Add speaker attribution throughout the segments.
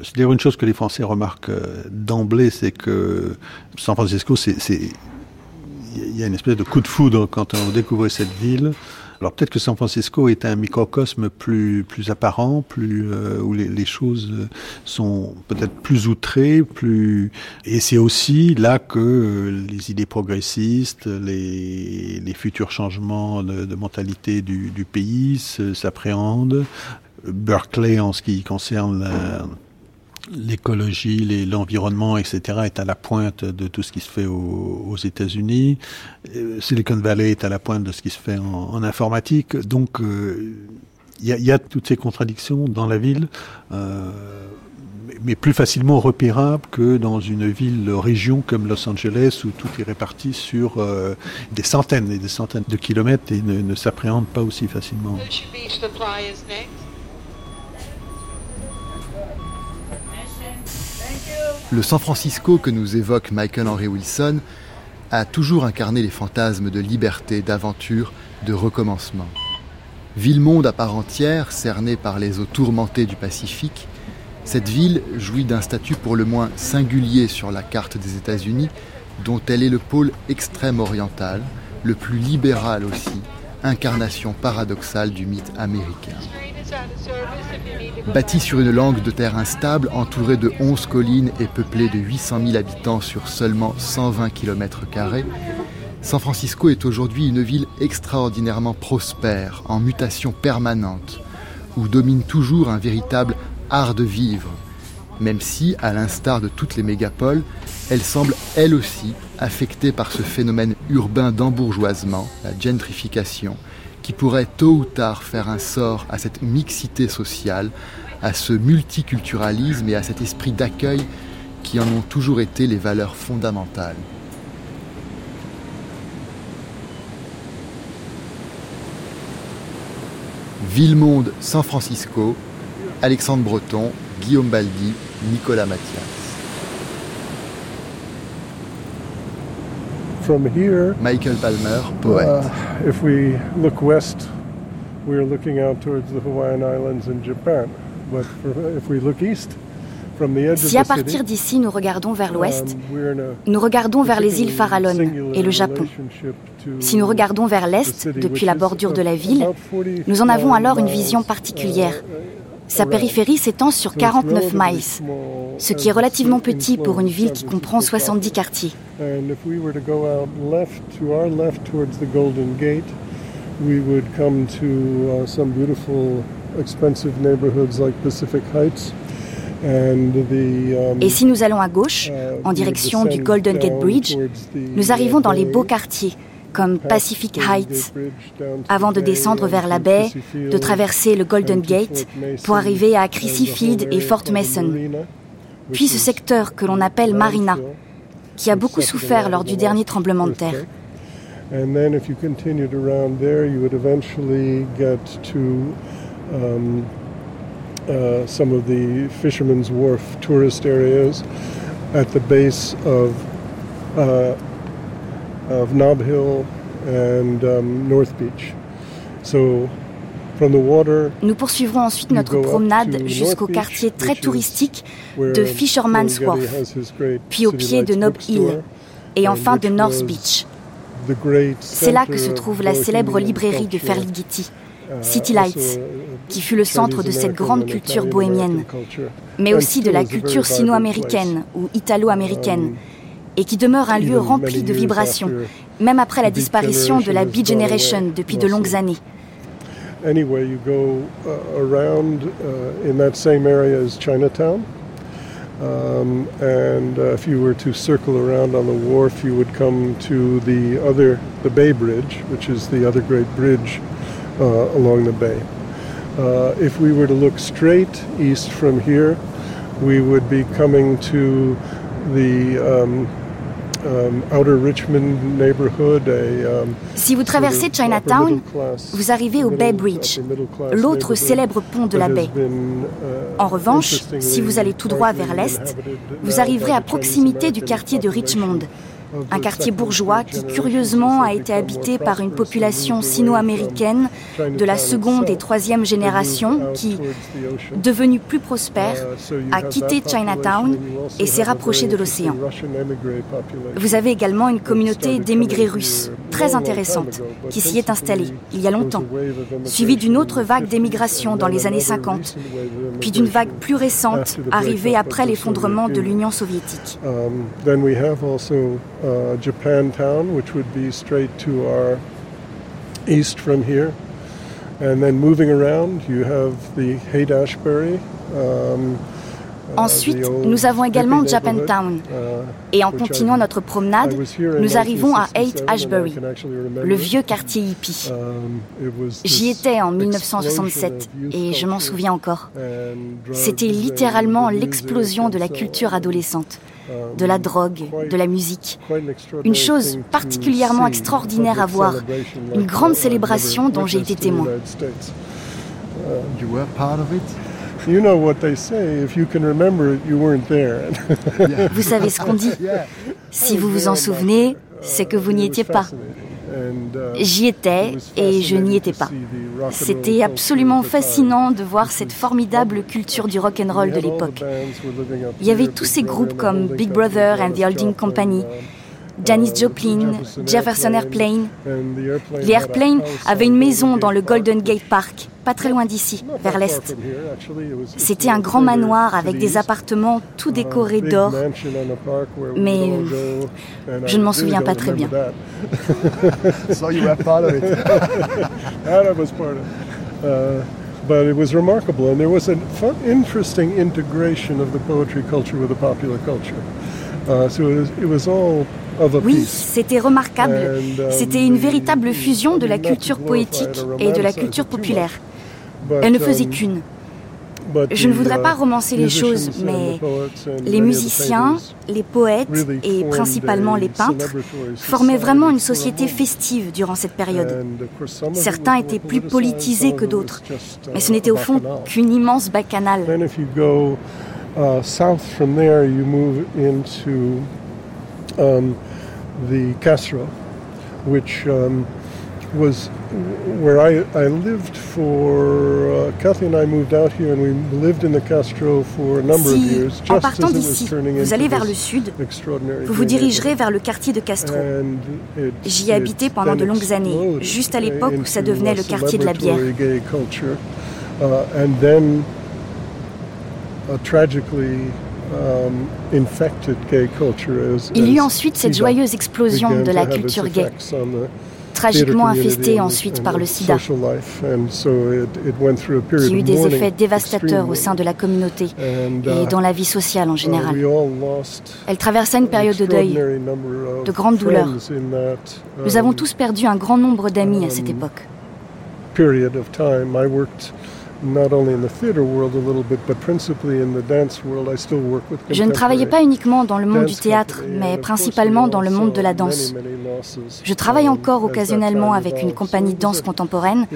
Speaker 1: C'est dire une chose que les Français remarquent euh, d'emblée, c'est que San Francisco, c'est, il y a une espèce de coup de foudre quand on découvre cette ville. Alors peut-être que San Francisco est un microcosme plus plus apparent, plus euh, où les, choses sont peut-être plus outrées, plus et c'est aussi là que euh, les idées progressistes, les, futurs changements de, de mentalité du, du pays s'appréhendent. Berkeley en ce qui concerne la, l'écologie, l'environnement, etc., est à la pointe de tout ce qui se fait aux, États-Unis. Euh, Silicon Valley est à la pointe de ce qui se fait en, informatique. Donc, il euh, y, a, y, a, toutes ces contradictions dans la ville. Euh, mais plus facilement repérables que dans une ville région comme Los Angeles où tout est réparti sur des centaines et des centaines de kilomètres et ne s'appréhende pas aussi facilement.
Speaker 2: Le San Francisco que nous évoque Michael Henry Wilson a toujours incarné les fantasmes de liberté, d'aventure, de recommencement. Ville-monde à part entière, cernée par les eaux tourmentées du Pacifique, cette ville jouit d'un statut pour le moins singulier sur la carte des États-Unis, dont elle est le pôle extrême oriental, le plus libéral aussi, incarnation paradoxale du mythe américain. Bâti sur une langue de terre instable, entouré de 11 collines et peuplé de 800 000 habitants sur seulement 120 km, San Francisco est aujourd'hui une ville extraordinairement prospère, en mutation permanente, où domine toujours un véritable art de vivre, même si, à l'instar de toutes les mégapoles, elle semble elle aussi affectée par ce phénomène urbain d'embourgeoisement, la gentrification, qui pourrait tôt ou tard faire un sort à cette mixité sociale, à ce multiculturalisme et à cet esprit d'accueil qui en ont toujours été les valeurs fondamentales. Ville-Monde San Francisco, Alexandre Breton, Guillaume Baldi, Nicolas Mathias.
Speaker 3: From here,
Speaker 2: Michael Palmer, poète.
Speaker 3: Uh, if we look west, we are looking out towards the Hawaiian Islands and Japan. But for, if we look east,
Speaker 4: si à partir d'ici nous regardons vers l'ouest, nous regardons vers les îles Farallon et le Japon. Si nous regardons vers l'est, depuis la bordure de la ville, nous en avons alors une vision particulière. Sa périphérie s'étend sur 49 miles, ce qui est relativement petit pour une ville qui comprend 70 quartiers.
Speaker 3: we would come to uh, some beautiful, expensive neighborhoods like Pacific Heights.
Speaker 4: Um, Et si nous allons à gauche, uh, en direction du Golden Gate Bridge, nous arrivons dans les beaux quartiers, comme Pacific Heights, avant de descendre vers la baie, de traverser le Golden Gate pour arriver à Crissy Field et Fort Mason. Puis ce secteur que l'on appelle Marina, qui a beaucoup souffert lors du dernier tremblement de terre.
Speaker 3: Uh, some of the Fisherman's Wharf tourist areas at the base of uh, of Nob Hill and um, North Beach. So
Speaker 4: Nous poursuivrons ensuite notre promenade jusqu'au quartier très touristique de Fisherman's Wharf, puis au pied de Nob Hill, et enfin de North Beach. C'est là que se trouve la célèbre librairie de Ferlighetti, City Lights, qui fut le centre de cette grande culture bohémienne, mais aussi de la culture sino-américaine ou italo-américaine, et qui demeure un lieu rempli de vibrations, même après la disparition de la B-Generation depuis de longues années.
Speaker 3: Anyway, you go uh, around uh, in that same area as Chinatown. Um, and uh, if you were to circle around on the wharf, you would come to the other, the Bay Bridge, which is the other great bridge uh, along the bay. Uh, if we were to look straight east from here, we would be coming to the um,
Speaker 4: si vous traversez Chinatown, vous arrivez au Bay Bridge, l'autre célèbre pont de la baie. Uh, en revanche, si vous allez tout droit vers l'est, vous arriverez à proximité du quartier de Richmond, un quartier bourgeois qui curieusement a été habité par une population sino-américaine de la seconde et troisième génération qui, devenue plus prospère, a quitté Chinatown et s'est rapproché de l'océan. Vous avez également une communauté d'émigrés russes très intéressante qui s'y est installée il y a longtemps, suivie d'une autre vague d'émigration dans les années 50, puis d'une vague plus récente arrivée après l'effondrement de l'Union soviétique.
Speaker 3: Uh, Japantown, which would be straight to our east from here. And then moving around, you have the Haight-Ashbury. Um,
Speaker 4: Ensuite, nous avons également Japantown. Et en continuant notre promenade, nous arrivons à Haight Ashbury, le vieux quartier hippie. J'y étais en 1967 et je m'en souviens encore. C'était littéralement l'explosion de la culture adolescente, de la drogue, de la musique. Une chose particulièrement extraordinaire à voir, une grande célébration dont j'ai été témoin. Vous savez ce qu'on dit. Si vous vous en souvenez, c'est que vous n'y étiez pas. J'y étais et je n'y étais pas. C'était absolument fascinant de voir cette formidable culture du rock and roll de l'époque. Il y avait tous ces groupes comme Big Brother and the Holding Company, Janis Joplin, Jefferson Airplane. Les Airplanes avaient une maison dans le Golden Gate Park, pas très loin d'ici, vers l'est. C'était un grand manoir avec des appartements tout décorés d'or, mais je ne m'en souviens pas très bien.
Speaker 3: but it was remarkable, and there was an fun, interesting integration of the poetry culture with the popular culture. Uh, so it was, it was all
Speaker 4: oui, c'était remarquable. Um, c'était une véritable fusion de la culture poétique et de la culture populaire. Elle ne faisait um, qu'une. Je ne voudrais pas uh, romancer les choses, mais les musiciens, les poètes et principalement les peintres formaient vraiment une société festive durant cette période. Certains étaient plus politisés que d'autres, mais ce n'était au fond qu'une immense bacchanale.
Speaker 3: um, the Castro, which um, was where I, I lived for. Uh, Kathy and I moved out here, and we lived in the Castro for a number
Speaker 4: si,
Speaker 3: of years.
Speaker 4: Just en partant d'ici, vous allez vers le sud, vous vous dirigerez vers le quartier de Castro. J'y ai habité pendant de longues années, juste à l'époque où ça devenait le quartier de la bière.
Speaker 3: Uh, and then, uh, tragically,
Speaker 4: Il y eut ensuite cette joyeuse explosion de la culture gay, tragiquement infestée ensuite par le sida, qui eut des effets dévastateurs au sein de la communauté et dans la vie sociale en général. Elle traversa une période de deuil, de grande douleur. Nous avons tous perdu un grand nombre d'amis à cette époque. Je ne travaillais pas uniquement dans le monde du théâtre, mais principalement dans le monde de la danse. Je travaille encore occasionnellement avec une compagnie de danse contemporaine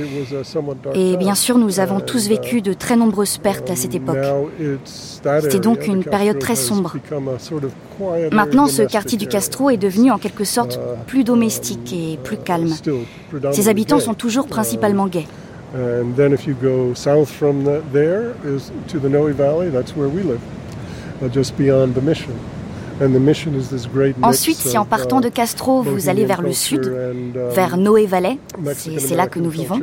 Speaker 4: et bien sûr nous avons tous vécu de très nombreuses pertes à cette époque. C'était donc une période très sombre. Maintenant, ce quartier du Castro est devenu en quelque sorte plus domestique et plus calme. Ses habitants sont toujours principalement gays.
Speaker 3: And then if you go south from the, there is to the Noe Valley, that's where we live, uh, just beyond the mission.
Speaker 4: Ensuite, si en partant de uh, Castro, vous allez vers le sud, um, vers Noé Valley, c'est là que nous vivons,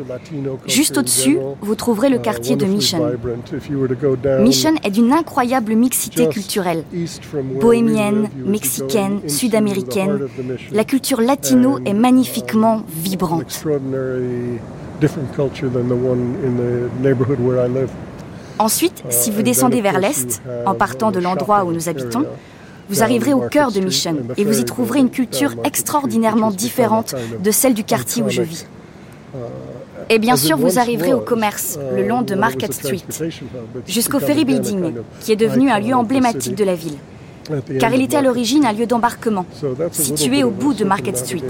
Speaker 4: juste au-dessus, vous trouverez le uh, quartier de Mission. Mission est d'une incroyable mixité culturelle. Bohémienne, mexicaine, sud-américaine, la culture latino est magnifiquement vibrante. Ensuite, si vous descendez vers l'est, en partant de l'endroit où nous habitons, vous arriverez au cœur de Mission et vous y trouverez une culture extraordinairement différente de celle du quartier où je vis. Et bien sûr, vous arriverez au commerce le long de Market Street, jusqu'au Ferry Building, qui est devenu un lieu emblématique de la ville car il était à l'origine un lieu d'embarquement, situé au bout de Market Street.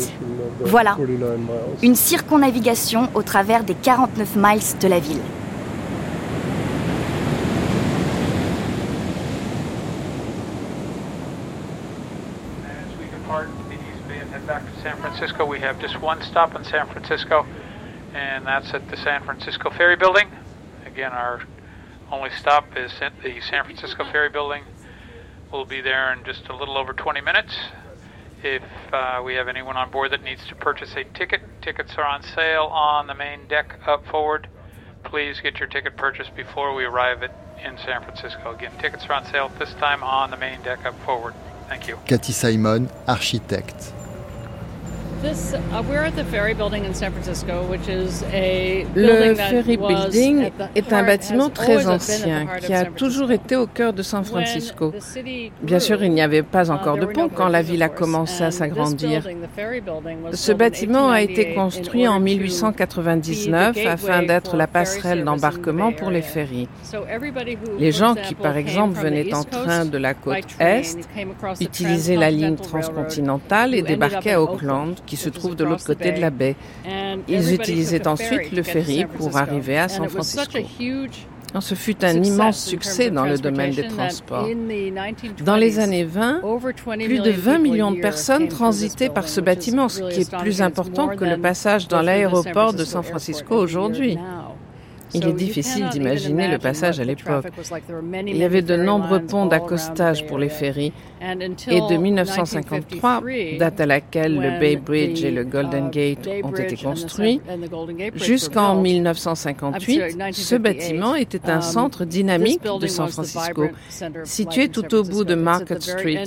Speaker 4: Voilà, une circonnavigation au travers des 49 miles de la ville.
Speaker 5: head back to San Francisco. We have just one stop in San Francisco, and that's at the San Francisco Ferry Building. Again, our only stop is at the San Francisco Ferry Building. We'll be there in just a little over 20 minutes. If uh, we have anyone on board that needs to purchase a ticket, tickets are on sale on the main deck up forward. Please get your ticket purchased before we arrive at, in San Francisco. Again, tickets are on sale this time on the main deck up forward. Thank you.
Speaker 2: Cathy Simon, architecte.
Speaker 6: Uh, le Ferry Building
Speaker 7: est un bâtiment très ancien qui a toujours été au cœur de San Francisco. Bien sûr, il n'y avait pas uh, encore de pont quand la ville a commencé à s'agrandir. Ce bâtiment a été construit en 1899 afin d'être la passerelle d'embarquement pour les ferries. Les gens qui, par exemple, venaient en train de la côte Est utilisaient la ligne transcontinentale et débarquaient à Auckland, qui se trouve de l'autre côté de la baie. Ils utilisaient ensuite le ferry pour arriver à San Francisco. Ce fut un immense succès dans le domaine des transports. Dans les années 20, plus de 20 millions de personnes transitaient par ce bâtiment, ce qui est plus important que le passage dans l'aéroport de San Francisco aujourd'hui. Il est difficile d'imaginer le passage à l'époque. Il y avait de nombreux ponts d'accostage pour les ferries et de 1953, date à laquelle le Bay Bridge et le Golden uh, Gate ont été construits, jusqu'en 1958, ce bâtiment était un um, centre dynamique de San Francisco, situé tout au bout de Market Street,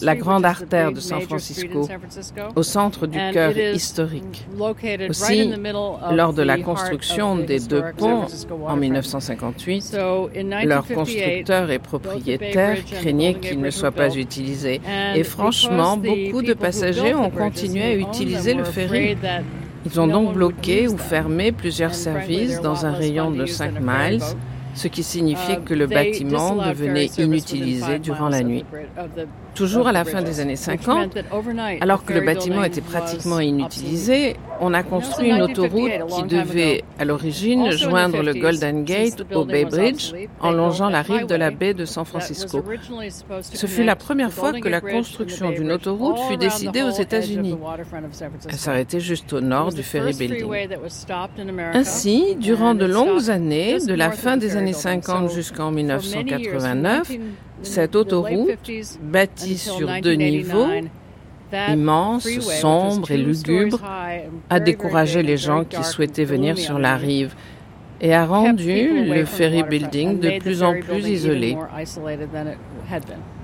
Speaker 7: la grande artère de San Francisco, au centre du cœur historique. Aussi, lors de la construction des deux ponts, en 1958, leur constructeur et propriétaire craignaient qu'il ne soit pas utilisé. Et franchement, beaucoup de passagers ont continué à utiliser le ferry. Ils ont donc bloqué ou fermé plusieurs services dans un rayon de 5 miles ce qui signifiait que le bâtiment devenait inutilisé durant la nuit. Toujours à la fin des années 50, alors que le bâtiment était pratiquement inutilisé, on a construit une autoroute qui devait, à l'origine, joindre le Golden Gate au Bay Bridge en longeant la rive de la baie de San Francisco. Ce fut la première fois que la construction d'une autoroute fut décidée aux États-Unis. Elle s'arrêtait juste au nord du Ferry Building. Ainsi, durant de longues années, de la fin des années 50 jusqu'en 1989, cette autoroute, bâtie sur deux niveaux, immense, sombre et lugubre, a découragé les gens qui souhaitaient venir sur la rive et a rendu le ferry building de plus en plus isolé.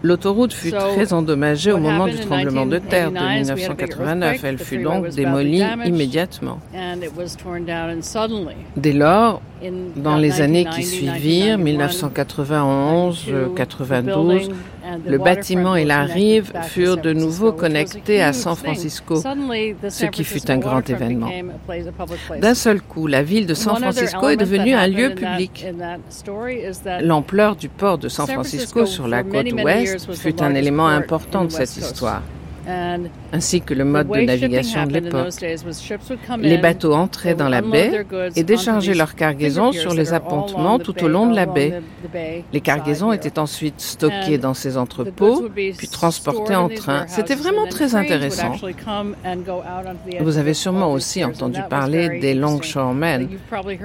Speaker 7: L'autoroute fut très endommagée au moment du tremblement de terre de 1989. Elle fut donc démolie immédiatement. Dès lors, dans les années qui suivirent, 1991-92, le bâtiment et la rive furent de nouveau connectés à San Francisco, ce qui fut un grand événement. D'un seul coup, la ville de San Francisco est devenue un lieu public. L'ampleur du port de San Francisco sur la côte ouest fut un élément important de cette histoire ainsi que le mode de navigation de l'époque. Les bateaux entraient dans la baie et déchargeaient leurs cargaisons sur les appontements tout au long de la baie. Les cargaisons étaient ensuite stockées dans ces entrepôts, puis transportées en train. C'était vraiment très intéressant. Vous avez sûrement aussi entendu parler des longshoremen,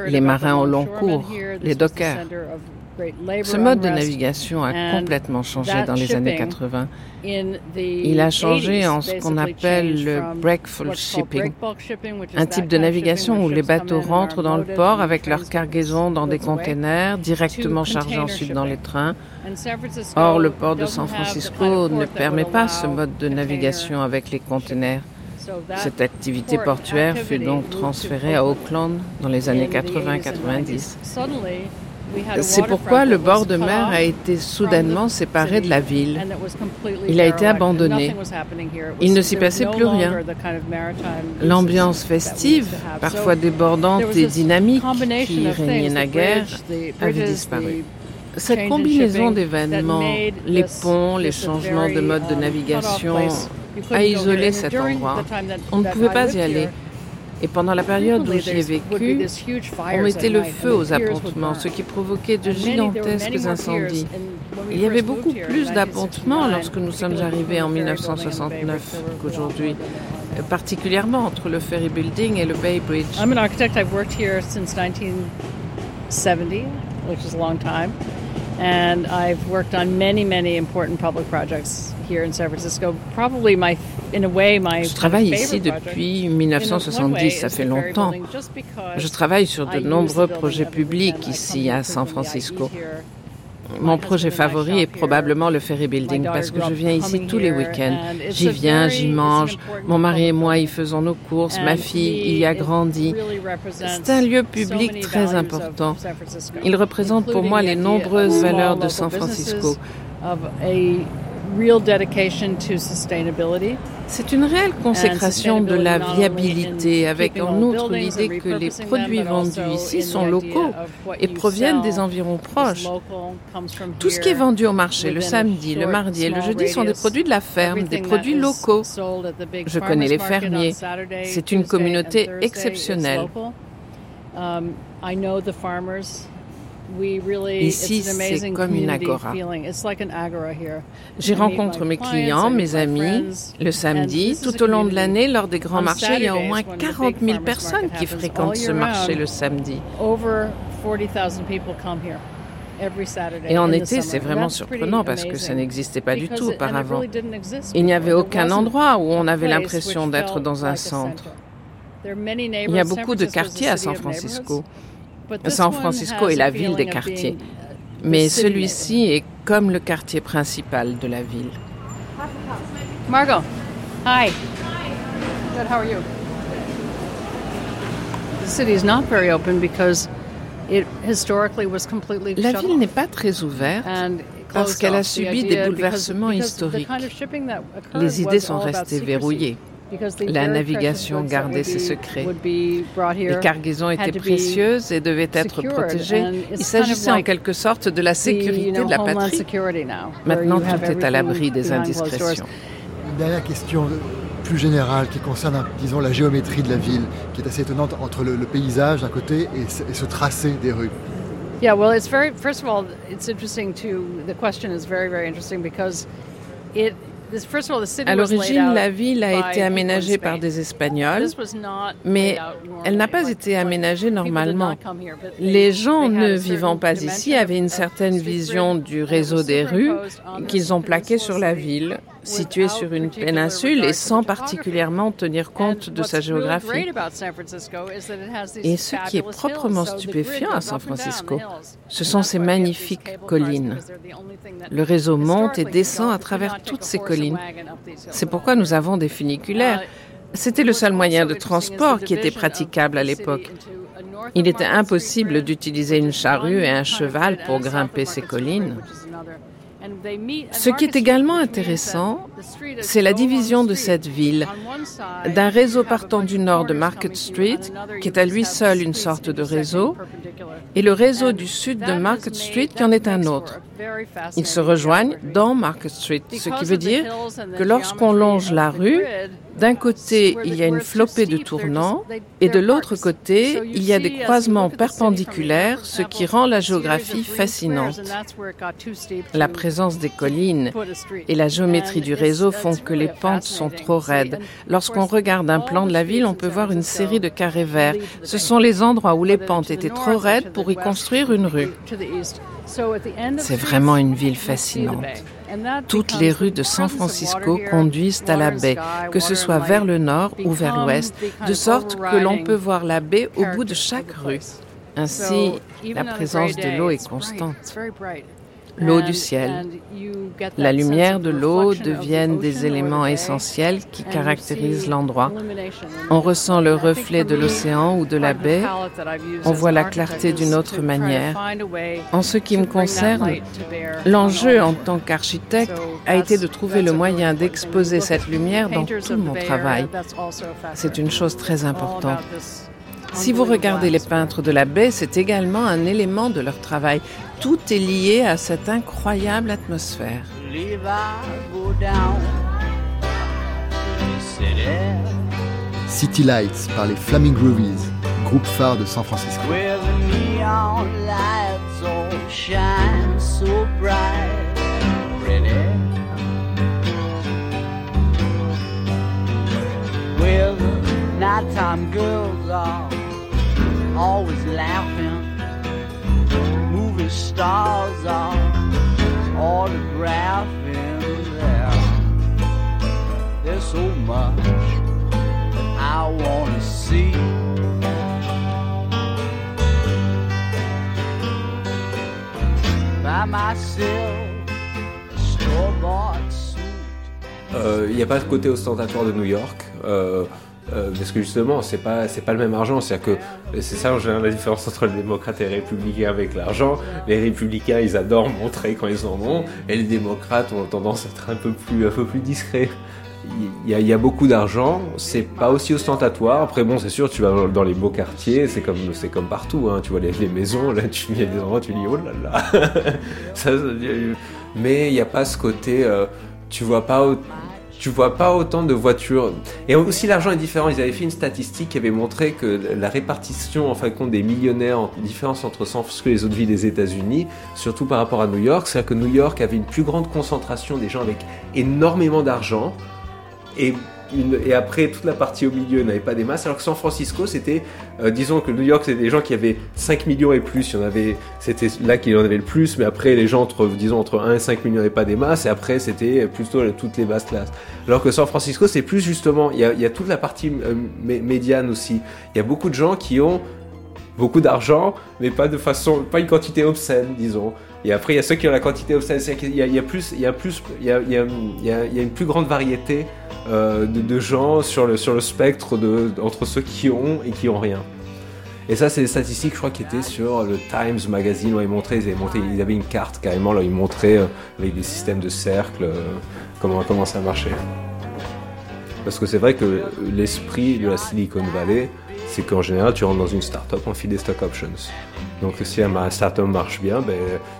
Speaker 7: les marins au long cours, les dockers. Ce mode de navigation a complètement changé dans les années 80. Il a changé en ce qu'on appelle le breakful shipping, un type de navigation où les bateaux rentrent dans le port avec leur cargaison dans des containers directement chargés ensuite dans les trains. Or, le port de San Francisco ne permet pas ce mode de navigation avec les containers. Cette activité portuaire fut donc transférée à Auckland dans les années 80-90. C'est pourquoi le bord de mer a été soudainement séparé de la ville. Il a été abandonné. Il ne s'y passait plus rien. L'ambiance festive, parfois débordante et dynamique qui régnait naguère, avait disparu. Cette combinaison d'événements, les ponts, les changements de mode de navigation, a isolé cet endroit. On ne pouvait pas y aller. Et pendant la période où j'y ai vécu, on mettait le feu aux appontements, ce qui provoquait de gigantesques incendies. Il y avait beaucoup plus d'appontements lorsque nous sommes arrivés en 1969 qu'aujourd'hui, particulièrement entre le Ferry Building et le Bay Bridge.
Speaker 6: I'm an architect. I've worked here since 1970, which is a long time. And I've worked on many, many important public projects here in San Francisco. Probably my, in a way, my
Speaker 7: Je travaille ici depuis 1970, ça fait longtemps. Je travaille sur de nombreux projets publics ici à San Francisco. Mon projet favori est probablement le Ferry Building parce que je viens ici tous les week-ends. J'y viens, j'y mange. Mon mari et moi y faisons nos courses. Ma fille y a grandi. C'est un lieu public très important. Il représente pour moi les nombreuses valeurs de San Francisco. C'est une réelle consécration de la viabilité, avec en outre l'idée que les produits vendus ici sont locaux et proviennent des environs proches. Tout ce qui est vendu au marché le samedi, le mardi et le jeudi sont des produits de la ferme, des produits locaux. Je connais les fermiers. C'est une communauté exceptionnelle. Ici, c'est comme une agora. J'y rencontre mes clients, mes amis, le samedi. Tout au long de l'année, lors des grands marchés, il y a au moins 40 000 personnes qui fréquentent ce marché le samedi. Et en été, c'est vraiment surprenant parce que ça n'existait pas du tout auparavant. Il n'y avait aucun endroit où on avait l'impression d'être dans un centre. Il y a beaucoup de quartiers à San Francisco. San Francisco est la ville des quartiers, mais celui-ci est comme le quartier principal de la ville.
Speaker 6: Margot, hi. Good, how are you? The city is not very open because it historically was completely
Speaker 7: La ville n'est pas très ouverte parce qu'elle a subi des bouleversements historiques. Les idées sont restées verrouillées. La navigation gardait ses secrets. Les cargaisons étaient précieuses et devaient être protégées. Il s'agissait en quelque sorte de la sécurité de la patrie. Maintenant, tout est à l'abri des indiscrétions.
Speaker 2: Une dernière question plus générale qui concerne, disons, la géométrie de la ville, qui est assez étonnante entre le, paysage d'un côté et, ce tracé des rues.
Speaker 6: Yeah, well, it's very. First of all, it's interesting to. The question is very, very interesting because it
Speaker 7: à l'origine, la ville a été aménagée par des Espagnols, mais elle n'a pas été aménagée normalement. Les gens ne vivant pas ici avaient une certaine vision du réseau des rues qu'ils ont plaqué sur la ville situé sur une péninsule et sans particulièrement tenir compte de sa géographie. Et ce qui est proprement stupéfiant à San Francisco, ce sont ces magnifiques collines. Le réseau monte et descend à travers toutes ces collines. C'est pourquoi nous avons des funiculaires. C'était le seul moyen de transport qui était praticable à l'époque. Il était impossible d'utiliser une charrue et un cheval pour grimper ces collines. Ce qui est également intéressant, c'est la division de cette ville d'un réseau partant du nord de Market Street, qui est à lui seul une sorte de réseau, et le réseau du sud de Market Street qui en est un autre. Ils se rejoignent dans Market Street, ce qui veut dire que lorsqu'on longe la rue, d'un côté, il y a une flopée de tournants et de l'autre côté, il y a des croisements perpendiculaires, ce qui rend la géographie fascinante. La présence des collines et la géométrie du réseau font que les pentes sont trop raides. Lorsqu'on regarde un plan de la ville, on peut voir une série de carrés verts. Ce sont les endroits où les pentes étaient trop raides pour y construire une rue. C'est vraiment une ville fascinante. Toutes les rues de San Francisco conduisent à la baie, que ce soit vers le nord ou vers l'ouest, de sorte que l'on peut voir la baie au bout de chaque rue. Ainsi, la présence de l'eau est constante l'eau du ciel. La lumière de l'eau deviennent des éléments essentiels qui caractérisent l'endroit. On ressent le reflet de l'océan ou de la baie. On voit la clarté d'une autre manière. En ce qui me concerne, l'enjeu en tant qu'architecte a été de trouver le moyen d'exposer cette lumière dans tout mon travail. C'est une chose très importante. Si vous regardez les peintres de la baie, c'est également un élément de leur travail. Tout est lié à cette incroyable atmosphère.
Speaker 8: City Lights par les Flaming Groovies, groupe phare de San Francisco. nighttime girls are always laughing. Movie stars are autographing there. There's so much that I wanna see. By myself, store-bought. Euh, il n'y a pas ce côté ostentatoire de New York. Euh, euh, parce que justement, c'est pas pas le même argent. C'est que c'est ça en général la différence entre les démocrates et les républicains avec l'argent. Les républicains, ils adorent montrer quand ils en ont, et les démocrates ont tendance à être un peu plus un discrets. Il y, a, beaucoup d'argent, c'est pas aussi ostentatoire. Après bon, c'est sûr, tu vas dans les beaux quartiers, c'est comme c'est comme partout. Hein. Tu vois les, les, maisons, là, tu a des endroits, tu dis oh là là. ça, mais il n'y a pas ce côté. Euh, tu vois pas tu vois pas autant de voitures. Et aussi l'argent est différent. Ils avaient fait une statistique qui avait montré que la répartition en fin de compte des millionnaires, en différence entre San Francisco et les autres villes des États-Unis, surtout par rapport à New York, c'est-à-dire que New York avait une plus grande concentration des gens avec énormément d'argent et et après toute la partie au milieu n'avait pas des masses, alors que San Francisco c'était, euh, disons que New York c'était des gens qui avaient 5 millions et plus, il y en avait, c'était là qu'il y en avait le plus, mais après les gens entre, disons entre 1 et 5 millions n'avaient pas des masses, et après c'était plutôt toutes les basses classes. Alors que San Francisco c'est plus justement, il y a, toute la partie euh, médiane aussi, il y a beaucoup de gens qui ont beaucoup d'argent, mais pas de façon, pas une quantité obscène, disons. Et après, il y a ceux qui ont la quantité obscène. Il y a, plus, il y a plus, il y a, une plus grande variété euh, de, gens sur le, sur le spectre de, entre ceux qui ont et qui ont rien. Et ça, c'est des statistiques, je crois, qui étaient sur le Times Magazine où ils montraient, ils avaient, montré, ils avaient une carte carrément, là, ils montraient euh, avec des systèmes de cercles euh, comment ça marchait. Parce que c'est vrai que l'esprit de la Silicon Valley, c'est qu'en général, tu rentres dans une startup, on file des stock options. Donc si un startup marche bien, ben,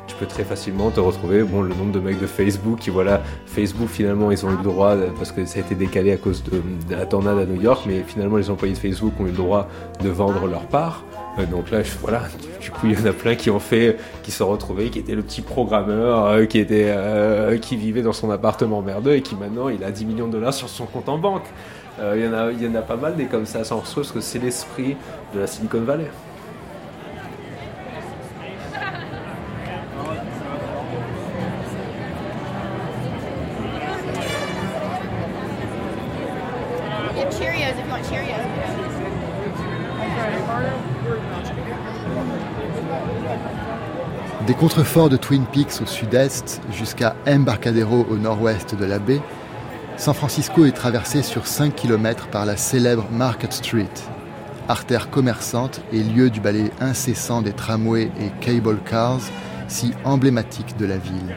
Speaker 8: tu peux très facilement te retrouver, bon, le nombre de mecs de Facebook qui, voilà, Facebook finalement, ils ont eu le droit, parce que ça a été décalé à cause de, la tornade à New York, mais finalement, les employés de Facebook ont eu le droit de vendre leur part. Euh, donc là, voilà, du coup, il y en a plein qui ont fait, qui se sont retrouvés, qui était le petit programmeur, euh, qui était, euh, qui vivait dans son appartement merdeux et qui maintenant, il a 10 millions de dollars sur son compte en banque. Euh, il y, en a, y en a pas mal des comme ça, sans parce que c'est l'esprit de la Silicon Valley. Des contreforts de Twin Peaks au sud-est jusqu'à Embarcadero au nord-ouest de la baie, San Francisco est traversé sur 5 km par la célèbre Market Street, artère commerçante et lieu du balai incessant des tramways et cable cars, si emblématique de la ville.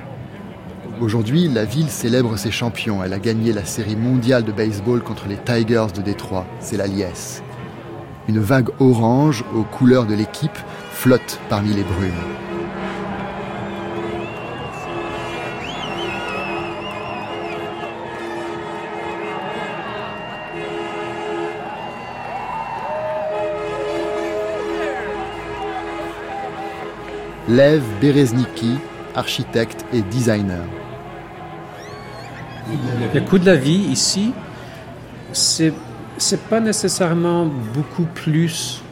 Speaker 8: Aujourd'hui, la ville célèbre ses champions. Elle a gagné la série mondiale de baseball contre les Tigers de Détroit. C'est la liesse. Une vague orange aux couleurs de l'équipe flotte parmi les brumes. Lev Bereznicki, architecte et designer.
Speaker 9: Le coût de la vie ici, c'est c'est pas nécessairement beaucoup plus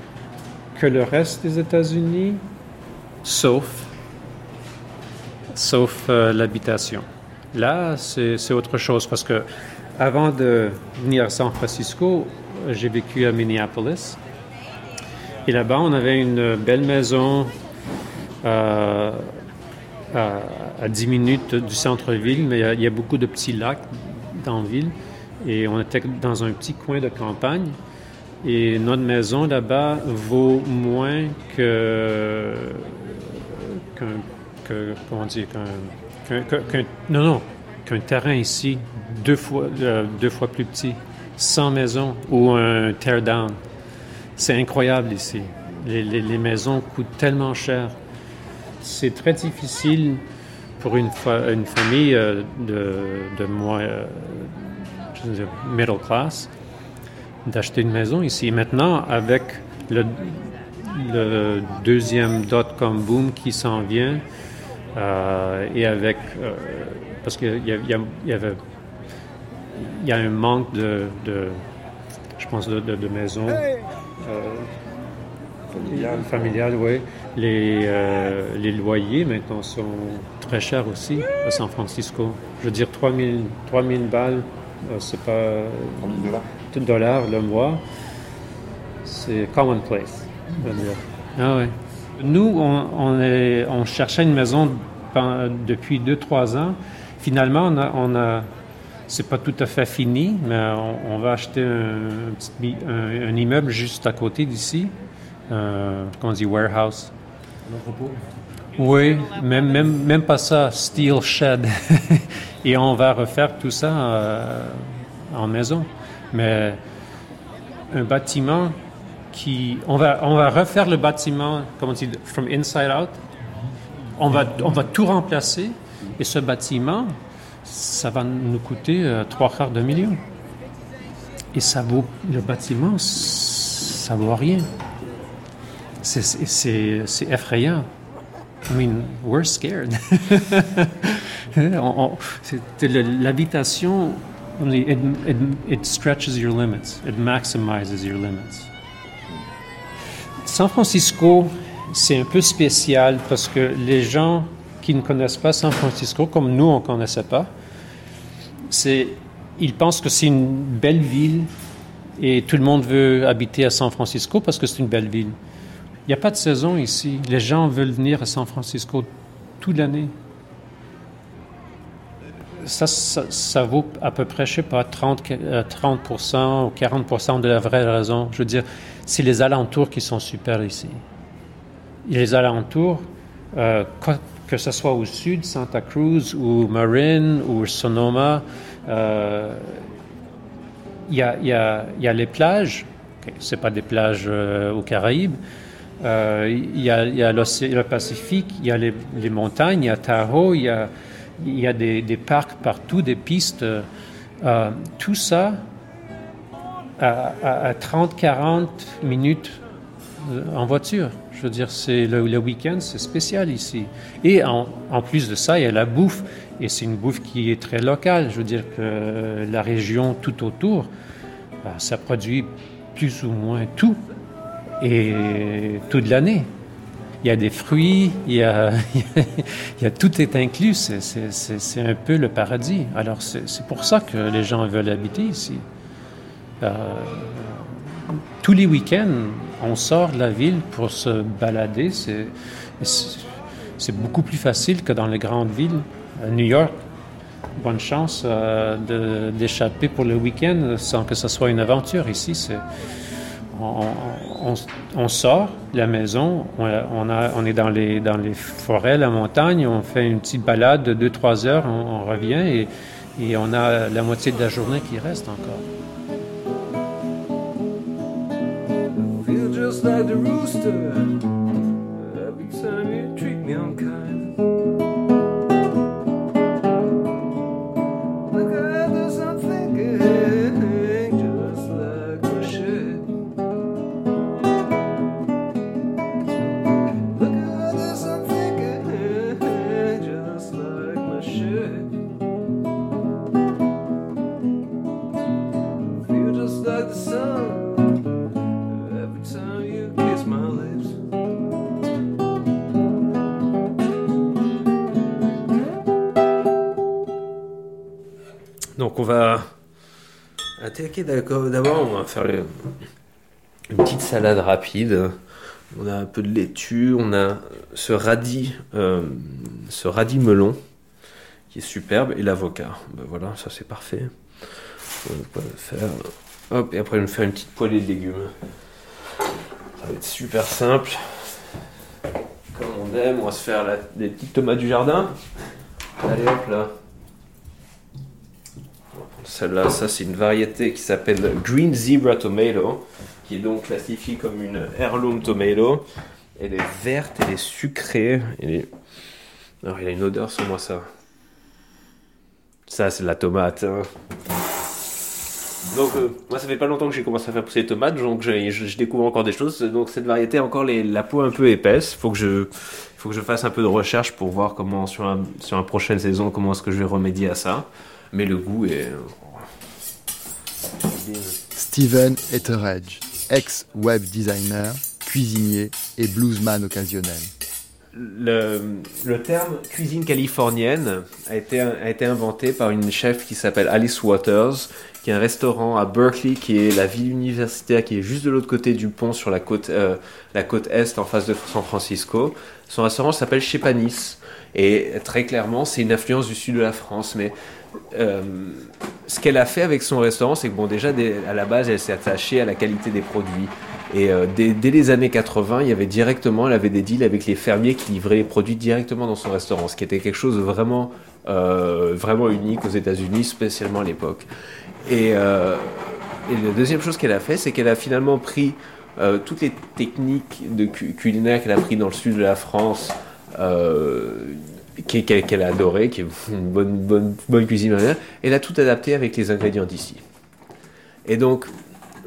Speaker 9: que le reste des États-Unis, sauf sauf euh, l'habitation. Là, c'est autre chose parce que avant de venir à San Francisco, j'ai vécu à Minneapolis. Et là-bas, on avait une belle maison à, à, 10 minutes du centre-ville, mais il y, a, beaucoup de petits lacs dans la ville. Et on était dans un petit coin de campagne. Et notre maison là-bas vaut moins que. qu'un. Comment dire qu'un, Non, non, qu'un terrain ici, deux fois, euh, deux fois plus petit, sans maison ou un tear-down. C'est incroyable ici. Les maisons coûtent tellement cher c'est très difficile pour une, une famille euh, de, de moi, euh, middle class d'acheter une maison ici. Maintenant, avec le, deuxième dot-com boom qui s'en vient, euh, et avec. Parce qu'il y, a un manque de, je pense, de, maisons. Euh, oui. Les, les loyers maintenant sont très chers aussi à San Francisco. Je veux dire, 3000, 3000 balles, c'est pas. 3000 dollars dollars le mois, c'est commonplace, on va dire. Ah ouais. Nous, on, on, est, on, cherchait une maison depuis 2-3 ans. Finalement, on a, on a c'est pas tout à fait fini, mais on, va acheter un, un, immeuble juste à côté d'ici, euh, qu'on dit warehouse? Oui, même, même, même pas ça, steel shed. Et on va refaire tout ça euh, en maison. Mais un bâtiment qui. On va, on va refaire le bâtiment, comme on dit, from inside out. On va, on va tout remplacer. Et ce bâtiment, ça va nous coûter euh, trois quarts de million. Et ça vaut. Le bâtiment, ça vaut rien. C'est effrayant. I mean, we're scared. L'habitation it, it, it stretches your limits, it maximizes your limits. San Francisco, c'est un peu spécial parce que les gens qui ne connaissent pas San Francisco, comme nous on ne connaissait pas, ils pensent que c'est une belle ville et tout le monde veut habiter à San Francisco parce que c'est une belle ville. Il n'y a pas de saison ici. Les gens veulent venir à San Francisco toute l'année ça, ça, vaut à peu près, je sais pas, 30, 30 euh, ou 40% de la vraie raison. Je veux dire, c'est les alentours qui sont super ici. les alentours, euh, que ce soit au sud, Santa Cruz, ou Marin, ou Sonoma, euh, il y, a, les plages, ce pas des plages aux Caraïbes, il y a, le Pacifique, il y a les, montagnes, il y a Tahoe, il y a il y a des, parcs partout, des pistes. Euh, tout ça à, 30-40 minutes euh, en voiture. Je veux dire, c'est le, week-end, c'est spécial ici. Et en, plus de ça, il y a la bouffe. Et c'est une bouffe qui est très locale. Je veux dire que la région tout autour, bah, ça produit plus ou moins tout. Et toute l'année il y a des fruits, il y a, il y a tout est inclus. C'est un peu le paradis. Alors c'est pour ça que les gens veulent habiter ici. Euh, tous les week-ends, on sort de la ville pour se balader. C'est beaucoup plus facile que dans les grandes villes. À New York, bonne chance euh, d'échapper pour le week-end sans que ce soit une aventure. Ici, c'est on, sort de la maison, on, est dans les, dans les forêts, la montagne, on fait une petite balade de 2-3 heures, on, revient et, on a la moitié de la journée qui reste encore.
Speaker 8: Attaquer d'abord, on va faire une petite salade rapide. On a un peu de laitue, on a ce radis, euh, ce radis melon qui est superbe et l'avocat. Ben voilà, ça c'est parfait. On va faire. Hop, et après, je vais faire une petite poêlée de légumes. Ça va être super simple. Comme on aime, on va se faire des petites tomates du jardin. Allez hop là. Celle-là, ça c'est une variété qui s'appelle Green Zebra Tomato, qui est donc classifiée comme une heirloom tomato. Elle est verte, elle est sucrée. Alors, il a une odeur sur moi ça. Ça c'est la tomate. Hein. Donc euh, moi ça fait pas longtemps que j'ai commencé à faire pousser les tomates, donc je, découvre encore des choses. Donc cette variété a encore la peau un peu épaisse. Faut que je faut que je fasse un peu de recherche pour voir comment sur un, sur une prochaine saison comment est-ce que je vais remédier à ça. Mais le goût est
Speaker 2: Steven Etheredge, ex-web designer, cuisinier et bluesman occasionnel.
Speaker 8: Le, le, terme cuisine californienne a été, a été inventé par une chef qui s'appelle Alice Waters, qui a un restaurant à Berkeley, qui est la ville universitaire qui est juste de l'autre côté du pont sur la côte, euh, la côte est en face de San Francisco. Son restaurant s'appelle Chez Panis. Et très clairement, c'est une influence du sud de la France. Mais euh, ce qu'elle a fait avec son restaurant, c'est que bon, déjà à la base, elle s'est attachée à la qualité des produits. Et euh, dès, les années 80, il y avait directement, elle avait des deals avec les fermiers qui livraient les produits directement dans son restaurant, ce qui était quelque chose de vraiment, euh, vraiment unique aux États-Unis, spécialement à l'époque. Et, la deuxième chose qu'elle a fait, c'est qu'elle a finalement pris toutes les techniques de culinaire qu'elle a pris dans le sud de la France. Qu'elle a adoré, qui est une bonne, bonne, bonne cuisine elle a tout adapté avec les ingrédients d'ici. Et donc,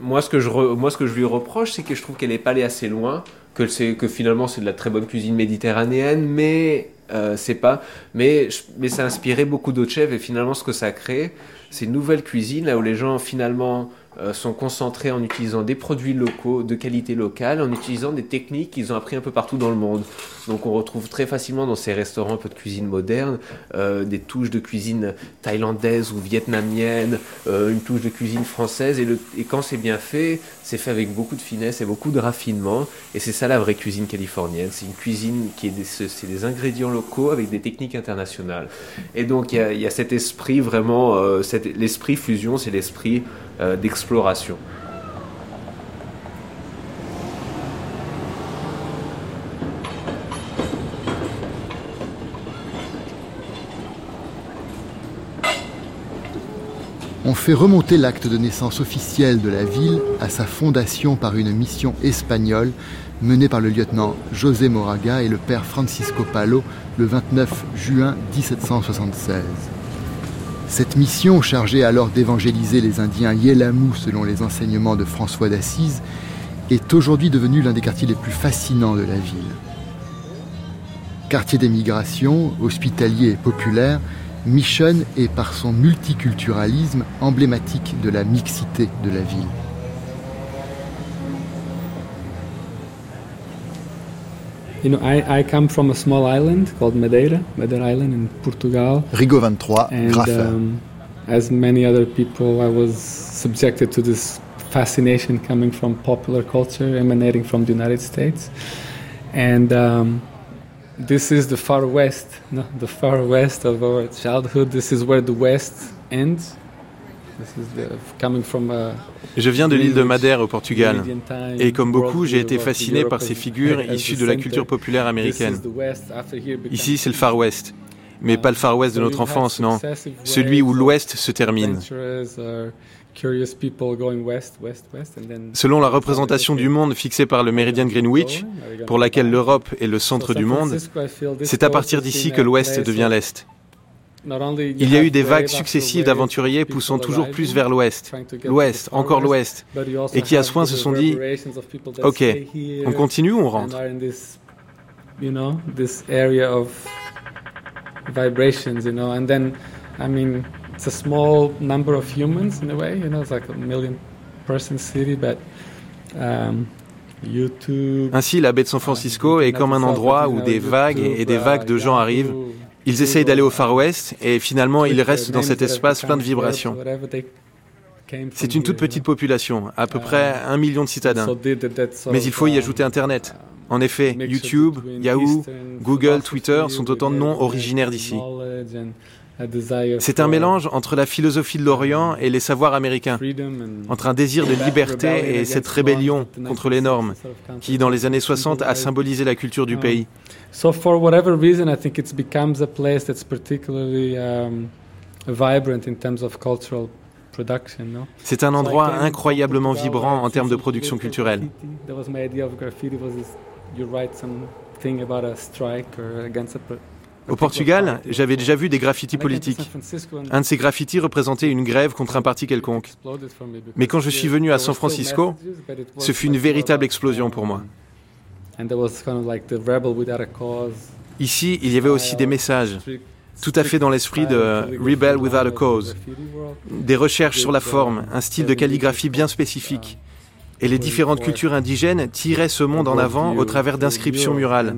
Speaker 8: moi ce, que je moi, ce que je lui reproche, c'est que je trouve qu'elle n'est pas allée assez loin, que, que finalement c'est de la très bonne cuisine méditerranéenne, mais euh, c'est pas. Mais, mais ça a inspiré beaucoup d'autres chefs, et finalement, ce que ça crée, c'est une nouvelle cuisine, là où les gens finalement sont concentrés en utilisant des produits locaux, de qualité locale, en utilisant des techniques qu'ils ont appris un peu partout dans le monde. Donc on retrouve très facilement dans ces restaurants un peu de cuisine moderne, euh, des touches de cuisine thaïlandaise ou vietnamienne, euh, une touche de cuisine française, et, quand c'est bien fait, c'est fait avec beaucoup de finesse et beaucoup de raffinement, et c'est ça la vraie cuisine californienne. C'est une cuisine qui est des, c'est des ingrédients locaux avec des techniques internationales. Et donc il y, a, cet esprit vraiment, l'esprit fusion, c'est l'esprit euh, d'exploration.
Speaker 2: On fait remonter l'acte de naissance officiel de la ville à sa fondation par une mission espagnole menée par le lieutenant José Moraga et le père Francisco Palo le 29 juin 1776. Cette mission, chargée alors d'évangéliser les Indiens Yelamou selon les enseignements de François d'Assise, est aujourd'hui devenue l'un des quartiers les plus fascinants de la ville. Quartier d'émigration, hospitalier et populaire, Mission est par son multiculturalisme emblématique de la mixité de la ville.
Speaker 10: You know, I, I come from a small island called Madeira, Madeira Island in Portugal.
Speaker 2: Rigo 23,
Speaker 10: and, um, as many other people, I was subjected to this fascination coming from popular culture emanating from the United States. And um, this is the far west, no, the far west of our childhood. This is where the west ends.
Speaker 11: Je viens de l'île de Madère au Portugal et comme beaucoup, j'ai été fasciné par ces figures issues de la culture populaire américaine. Ici, c'est le Far West, mais pas le Far West de notre enfance, non, celui où l'Ouest se termine. Selon la représentation du monde fixée par le méridien Greenwich, pour laquelle l'Europe est le centre du monde, c'est à partir d'ici que l'Ouest devient l'Est. Il y a eu des vagues successives d'aventuriers poussant toujours plus vers l'ouest, l'ouest, encore l'ouest, et qui à point se sont dit, ok, on continue ou on rentre
Speaker 10: vibrations, you know, and then, I mean, it's a small number of humans in a way, you know, it's like a million person city, but um, YouTube,
Speaker 11: Ainsi, la baie de San Francisco est comme un endroit où des vagues et des vagues de gens arrivent ils essayent d'aller au Far West et finalement ils restent dans cet espace plein de vibrations. C'est une toute petite population, à peu près un million de citadins. Mais il faut y ajouter Internet. En effet, YouTube, Yahoo, Google, Twitter sont autant de noms originaires d'ici. C'est un mélange entre la philosophie de l'Orient et les savoirs américains, entre un désir de liberté et cette rébellion contre les normes, qui dans les années 60 a symbolisé la culture du pays.
Speaker 10: So for whatever reason, I think it becomes a place that's particularly um, vibrant in terms of cultural production. No?
Speaker 11: C'est un endroit incroyablement vibrant en termes de production culturelle.
Speaker 10: That was my idea of graffiti was this, you write something about a strike or against a Au Portugal, j'avais déjà vu des graffitis politiques. Un de ces graffitis représentait une grève contre un parti quelconque. Mais quand je suis venu à San Francisco, ce fut une véritable explosion pour moi. Ici, il y avait aussi des messages, tout à fait dans l'esprit de Rebel Without a Cause, des recherches sur la forme, un style de calligraphie bien spécifique. Et les différentes cultures indigènes tiraient ce monde en avant au travers d'inscriptions murales.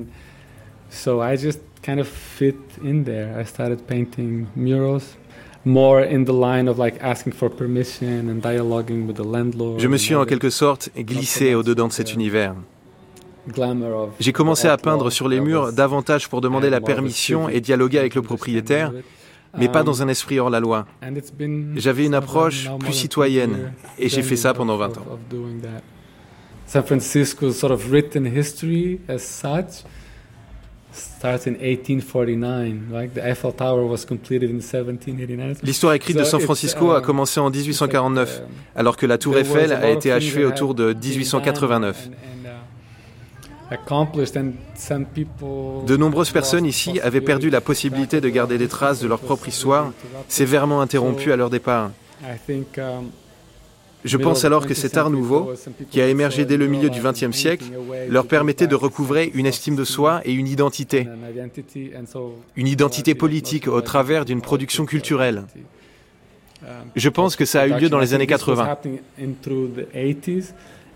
Speaker 10: Je me suis en quelque sorte glissé au-dedans de cet univers. J'ai commencé à peindre sur les murs davantage pour demander la permission et dialoguer avec le propriétaire, mais pas dans un esprit hors la loi. J'avais une approche plus citoyenne et j'ai fait ça pendant 20 ans. San Francisco's sort of written history as such starts in 1849. Like the Eiffel Tower was completed in 1789. L'histoire écrite de San Francisco a commencé en 1849, alors que la Tour Eiffel a été achevée autour de 1889. De nombreuses personnes ici avaient perdu la possibilité de garder des traces de leur propre histoire, sévèrement interrompues à leur départ. Je pense alors que cet art nouveau, qui a émergé dès le milieu du XXe siècle, leur permettait de recouvrer une estime de soi et une identité, une identité politique au travers d'une production culturelle. Je pense que ça a eu lieu dans les années 80.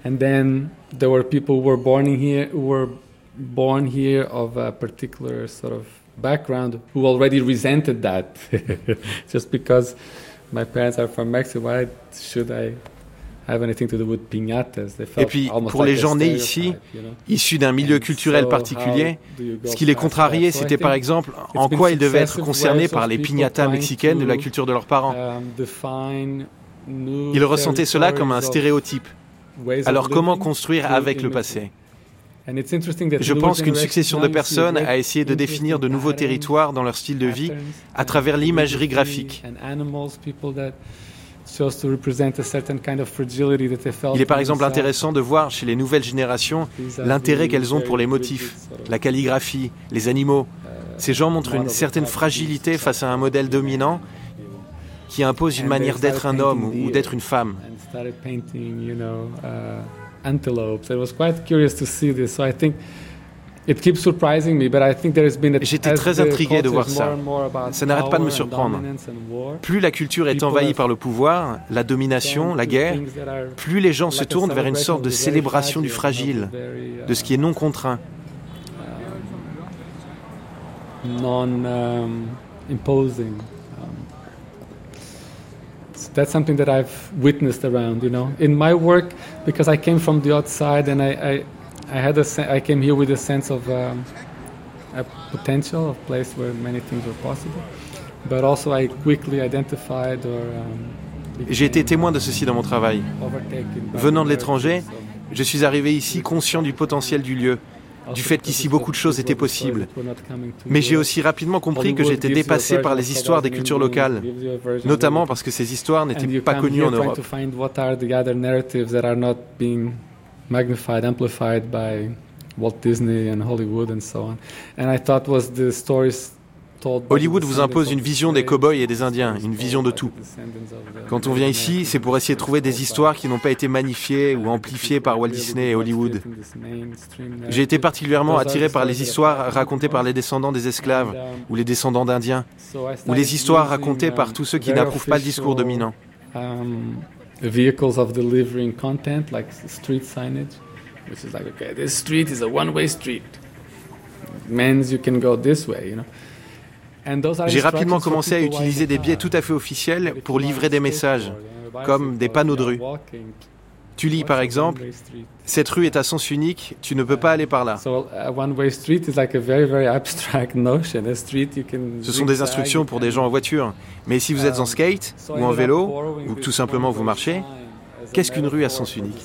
Speaker 10: And then there were people who were born here who were born here of a particular sort of background who already resented that just because my parents are from Mexico why should I have anything to do with piñatas? Et puis pour les gens nés ici, issus d'un milieu culturel particulier, ce qui les contrariait, c'était par exemple en quoi ils devaient être concernés par les piñatas mexicaines de la culture de leurs parents. Um, ils ressentaient cela comme un stéréotype. Alors comment construire avec le passé je pense qu'une succession de personnes a essayé de définir de nouveaux territoires dans leur style de vie à travers l'imagerie graphique. Il est par exemple intéressant de voir chez les nouvelles générations l'intérêt qu'elles ont pour les motifs, la calligraphie, les animaux. Uh, Ces gens montrent une certaine fragilité face à un modèle dominant qui impose une manière d'être un homme ou d'être une femme. J'étais très intrigué de voir ça. Ça n'arrête pas de me surprendre. Plus la culture est envahie par le pouvoir, la domination, la guerre, plus les gens se tournent vers une sorte de célébration du fragile, de ce qui est non contraint. Non um, imposing that's something that I've witnessed around, you know. In my work, because I came from the outside and I, I, I had a, I came here with a sense of um, a potential, a place where many things were possible, but also I quickly identified or. Um, J'ai été témoin de ceci dans mon travail. Venant de l'étranger, je suis arrivé ici conscient du potentiel du lieu, du fait qu'ici beaucoup de choses étaient possibles. Mais j'ai aussi rapidement compris que j'étais dépassé par les histoires des cultures locales, notamment parce que ces histoires n'étaient pas connues en Europe. Walt Disney and Hollywood and so on. And I thought was the stories Hollywood vous impose une vision des cow-boys et des Indiens, une vision de tout. Quand on vient ici, c'est pour essayer de trouver des histoires qui n'ont pas été magnifiées ou amplifiées par Walt Disney et Hollywood. J'ai été particulièrement attiré par les histoires racontées par les descendants des esclaves ou les descendants d'Indiens, ou les histoires racontées par tous ceux qui n'approuvent pas le discours dominant. vehicles of delivering content like street signage, which is like, okay, this street is a one-way street. Means you can go this way, you know. J'ai rapidement commencé à utiliser des biais tout à fait officiels pour livrer des messages, comme des panneaux de rue. Tu lis par exemple, cette rue est à sens unique, tu ne peux pas aller par là. Ce sont des instructions pour des gens en voiture. Mais si vous êtes en skate ou en vélo, ou tout simplement vous marchez, qu'est-ce qu'une rue à sens unique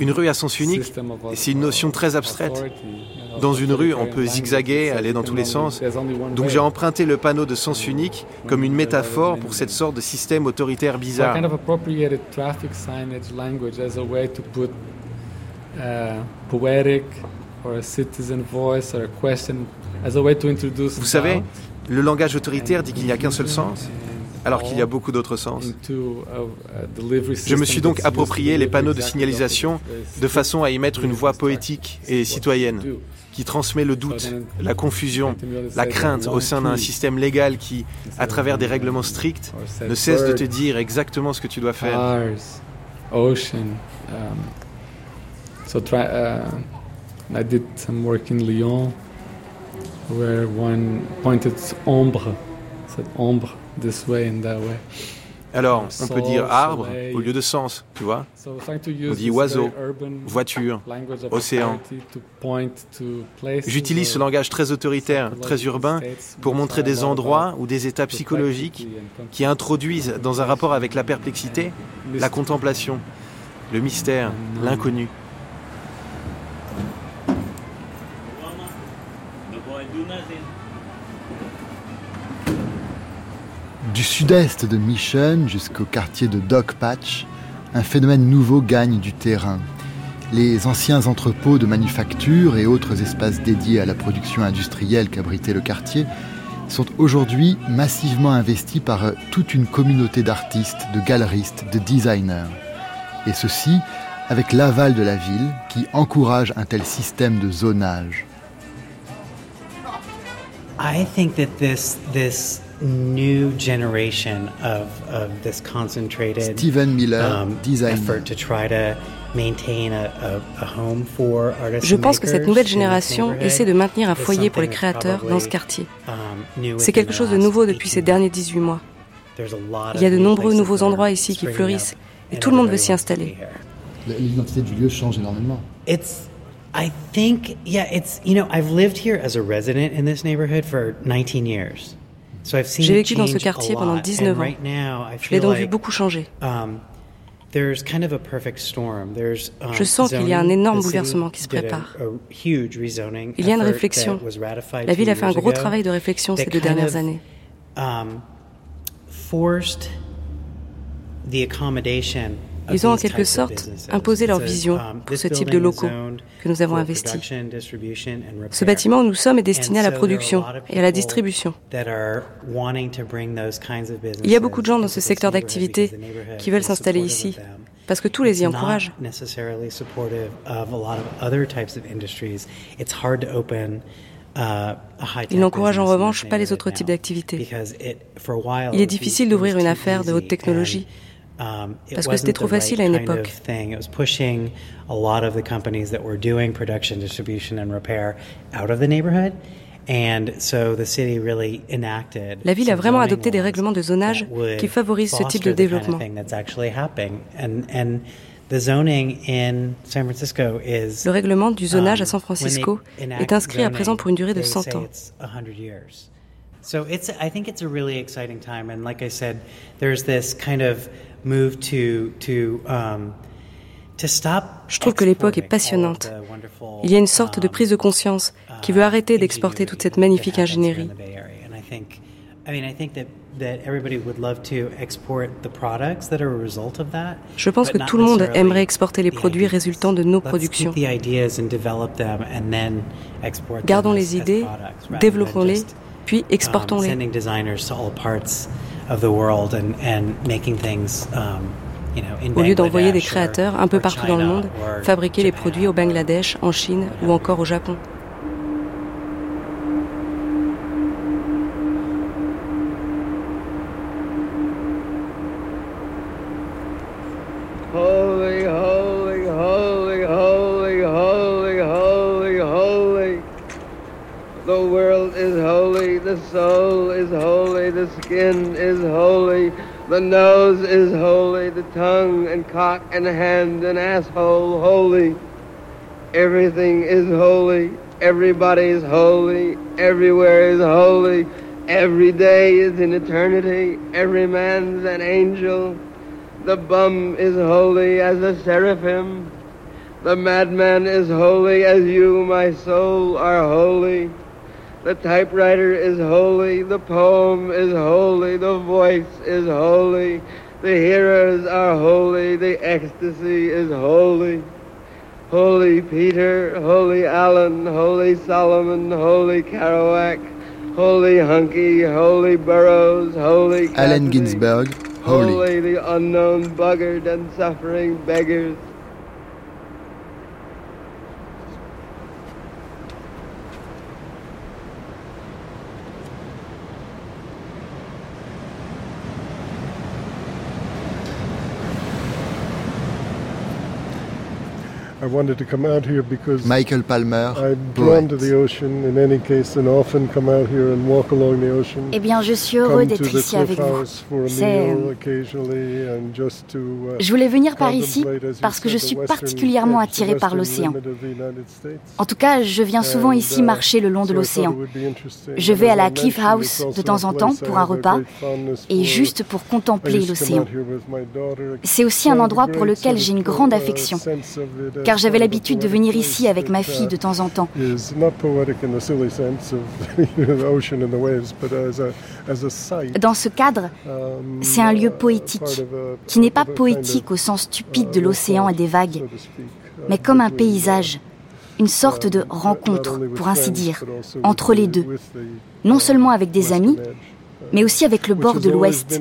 Speaker 10: Une rue à sens unique, c'est une notion très abstraite. Dans une rue, on peut zigzaguer, aller dans tous les sens. Donc j'ai emprunté le panneau de sens unique comme une métaphore pour cette sorte de système autoritaire bizarre.
Speaker 11: Vous savez, le langage autoritaire dit qu'il n'y a qu'un seul sens, alors qu'il y a beaucoup d'autres sens. Je me suis donc approprié les panneaux de signalisation de façon à y mettre une voix poétique et citoyenne qui transmet le doute, la confusion, la crainte au sein d'un système légal qui, à travers des règlements stricts, ne cesse de te dire exactement ce que tu dois faire.
Speaker 10: Ocean. So try, I did some work in Lyon where one pointed ombre, said ombre this way and that way.
Speaker 11: Alors, on peut dire arbre au lieu de sens, tu vois. On dit oiseau, voiture, océan. J'utilise ce langage très autoritaire, très urbain, pour montrer des endroits ou des états psychologiques qui introduisent dans un rapport avec la perplexité, la contemplation, le mystère, l'inconnu.
Speaker 2: Du sud-est de Mission jusqu'au quartier de Dog Patch, un phénomène nouveau gagne du terrain. Les anciens entrepôts de manufacture et autres espaces dédiés à la production industrielle qu'abritait le quartier sont aujourd'hui massivement investis par toute une communauté d'artistes, de galeristes, de designers. Et ceci avec l'aval de la ville qui encourage un tel système de zonage.
Speaker 12: I think that this new generation of, of this concentrated
Speaker 2: Steven Miller, um,
Speaker 12: effort to try to maintain a, a, a home for artists
Speaker 13: Je pense que cette nouvelle génération essaie de maintenir un foyer pour les créateurs dans ce quartier. Um, C'est quelque chose de nouveau depuis ces derniers 18 mois. Il y a de nombreux nouveaux endroits ici qui fleurissent et tout le monde veut s'y installer.
Speaker 2: L'identité du lieu change énormément.
Speaker 12: It's I think yeah, it's you know, I've lived here as a resident in this neighborhood for 19 years.
Speaker 13: J'ai vécu dans ce quartier pendant 19 ans. Je l'ai donc vu beaucoup changer.
Speaker 12: Um,
Speaker 13: Je sens qu'il y a un énorme bouleversement qui se prépare. Il y a une réflexion. La ville a fait un gros travail de réflexion ces deux dernières années.
Speaker 12: Um,
Speaker 13: ils ont en quelque sorte imposé leur vision pour ce type de locaux que nous avons investis. Ce bâtiment où nous sommes est destiné à la production et à la distribution. Il y a beaucoup de gens dans ce secteur d'activité qui veulent s'installer ici parce que tous les y encouragent. Ils n'encouragent en revanche pas les autres types d'activités. Il est difficile d'ouvrir une affaire de haute technologie Parce que c'était trop facile à une époque. La ville a vraiment adopté des règlements de zonage qui favorisent ce type de développement. Le règlement du zonage à um, San Francisco est inscrit à présent pour une durée de 100 ans.
Speaker 12: So it's, I think it's a really exciting time, and like I said, there's this kind of um.
Speaker 13: Je trouve que l'époque est passionnante. Il y a une sorte de prise de conscience qui veut arrêter d'exporter toute cette magnifique ingénierie. Je pense que tout le monde aimerait exporter les produits résultant de nos productions. Gardons les idées, développons-les puis exportons-les. Au lieu d'envoyer des créateurs un peu partout dans le monde, fabriquer les produits au Bangladesh, en Chine ou encore au Japon.
Speaker 14: The nose is holy, the tongue and cock and hand and asshole holy. Everything is holy, everybody's holy, everywhere is holy, every day is in eternity, every man's an angel. The bum is holy as a seraphim. The madman is holy as you, my soul, are holy. The typewriter is holy, the poem is holy, the voice is holy, the hearers are holy, the ecstasy is holy. Holy Peter, Holy Allen, Holy Solomon, Holy Kerouac, Holy Hunky, Holy Burroughs, Holy
Speaker 2: Allen Ginsberg, Holy.
Speaker 14: Holy the unknown buggard and suffering beggars.
Speaker 3: Along the ocean.
Speaker 4: Eh bien, je suis heureux d'être ici avec vous. C'est Je voulais venir par ici parce que je suis particulièrement attiré par l'océan. En tout cas, je viens souvent ici
Speaker 3: uh,
Speaker 4: marcher le long de l'océan. Je vais à la Cliff House de temps en temps pour un repas et juste pour contempler l'océan. C'est aussi un endroit pour lequel j'ai une grande affection car j'avais l'habitude de venir ici avec ma fille de temps en temps. Dans ce cadre, c'est un lieu poétique, qui n'est pas poétique au sens stupide de l'océan et des vagues, mais comme un paysage, une sorte de rencontre, pour ainsi dire, entre les deux, non seulement avec des amis, mais aussi avec le bord de l'Ouest,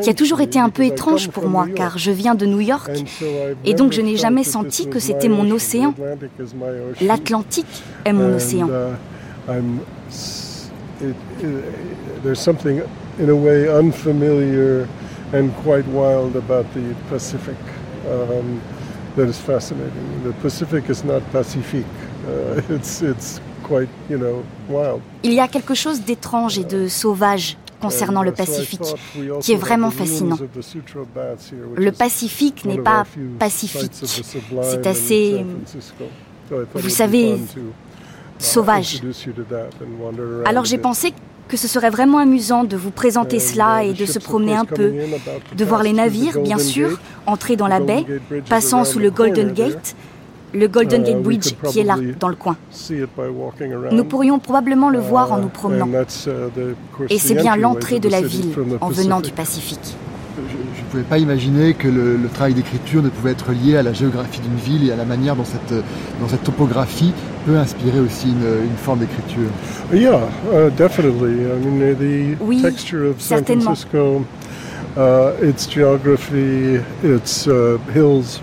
Speaker 4: qui a toujours été un peu étrange pour moi, car je viens de New York, et donc je n'ai jamais senti que c'était mon océan. L'Atlantique est mon océan.
Speaker 3: There's something in a way unfamiliar and quite wild about the Pacific that is fascinating. The Pacific is not pacifique. Uh, it's, it's quite, you know, wild.
Speaker 4: Il y a quelque chose d'étrange et de sauvage concernant le Pacifique, qui est vraiment fascinant. Le Pacifique n'est pas pacifique, c'est assez, vous savez, sauvage. Alors j'ai pensé que ce serait vraiment amusant de vous présenter cela et de se promener un peu, de voir les navires, bien sûr, entrer dans la baie, passant sous le Golden Gate, le Golden Gate Bridge qui est là, dans le coin. Nous pourrions probablement le voir en nous promenant. Et c'est bien l'entrée de la ville en venant du Pacifique.
Speaker 2: Je ne pouvais pas imaginer que le, travail d'écriture ne pouvait être lié à la géographie d'une ville et à la manière dont cette, topographie peut inspirer aussi une, une forme d'écriture.
Speaker 3: Yeah, uh, definitely. I mean, the
Speaker 4: oui,
Speaker 3: texture of San
Speaker 4: certainement.
Speaker 3: Francisco, uh, its geography, its uh, hills,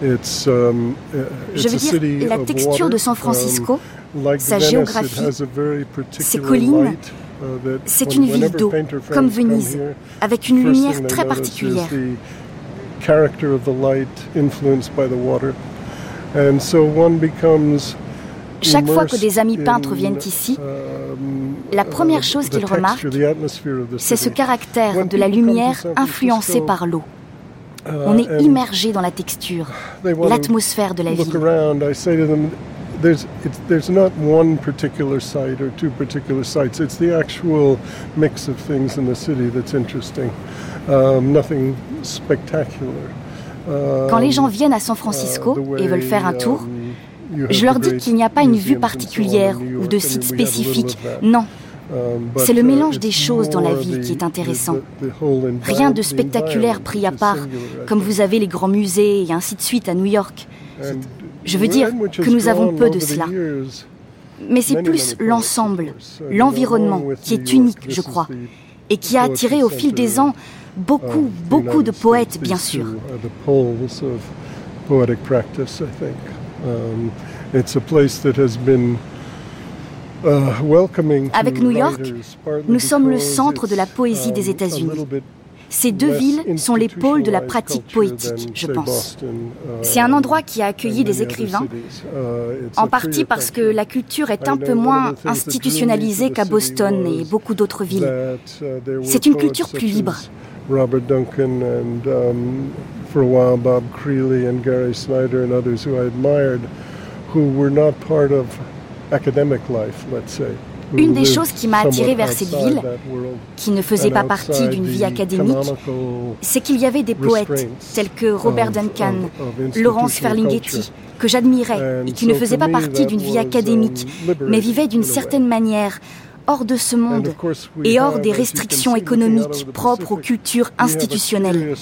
Speaker 4: Je veux dire, la texture de San Francisco,
Speaker 3: um,
Speaker 4: sa géographie, ses collines,
Speaker 3: uh,
Speaker 4: c'est une ville d'eau, comme Venise, avec une lumière très particulière. Chaque fois que des amis peintres viennent ici,
Speaker 3: um,
Speaker 4: la première chose qu'ils remarquent, c'est ce caractère de la lumière influencée par l'eau. On est immergé dans la texture, l'atmosphère de la ville.
Speaker 3: There's, it's, there's not one particular site or two particular sites. It's the actual mix of things in the city that's interesting. Um, nothing spectacular.
Speaker 4: Quand les gens viennent à San Francisco et veulent faire un tour, je leur dis qu'il n'y a pas une vue particulière ou de site spécifique. Non, c'est le mélange des choses dans la ville qui est intéressant. Rien de spectaculaire pris à part, comme vous avez les grands musées et ainsi de suite à New York. Je veux dire que nous avons peu de cela. Mais c'est plus l'ensemble, l'environnement qui est unique, je crois, et qui a attiré au fil des ans beaucoup, beaucoup de poètes, bien sûr. Uh, Avec New York, nous sommes le centre de la poésie des um, États-Unis. Ces deux villes sont les pôles de la pratique poétique, je pense.
Speaker 3: Uh,
Speaker 4: C'est un endroit qui a accueilli des écrivains,
Speaker 3: uh,
Speaker 4: en partie parce que la culture est un peu moins institutionnalisée qu'à Boston et beaucoup d'autres villes. C'est une culture plus libre.
Speaker 3: Robert Duncan and um, for a while Bob Creeley and Gary Snyder and others who I admired, who were not part of
Speaker 4: une des choses qui m'a attiré vers cette ville, qui ne faisait pas partie d'une vie académique, c'est qu'il y avait des poètes tels que Robert Duncan, Laurence Ferlinghetti, que j'admirais et qui ne faisaient pas partie d'une vie académique, mais vivaient d'une certaine manière hors de ce monde et hors des restrictions économiques propres aux cultures institutionnelles.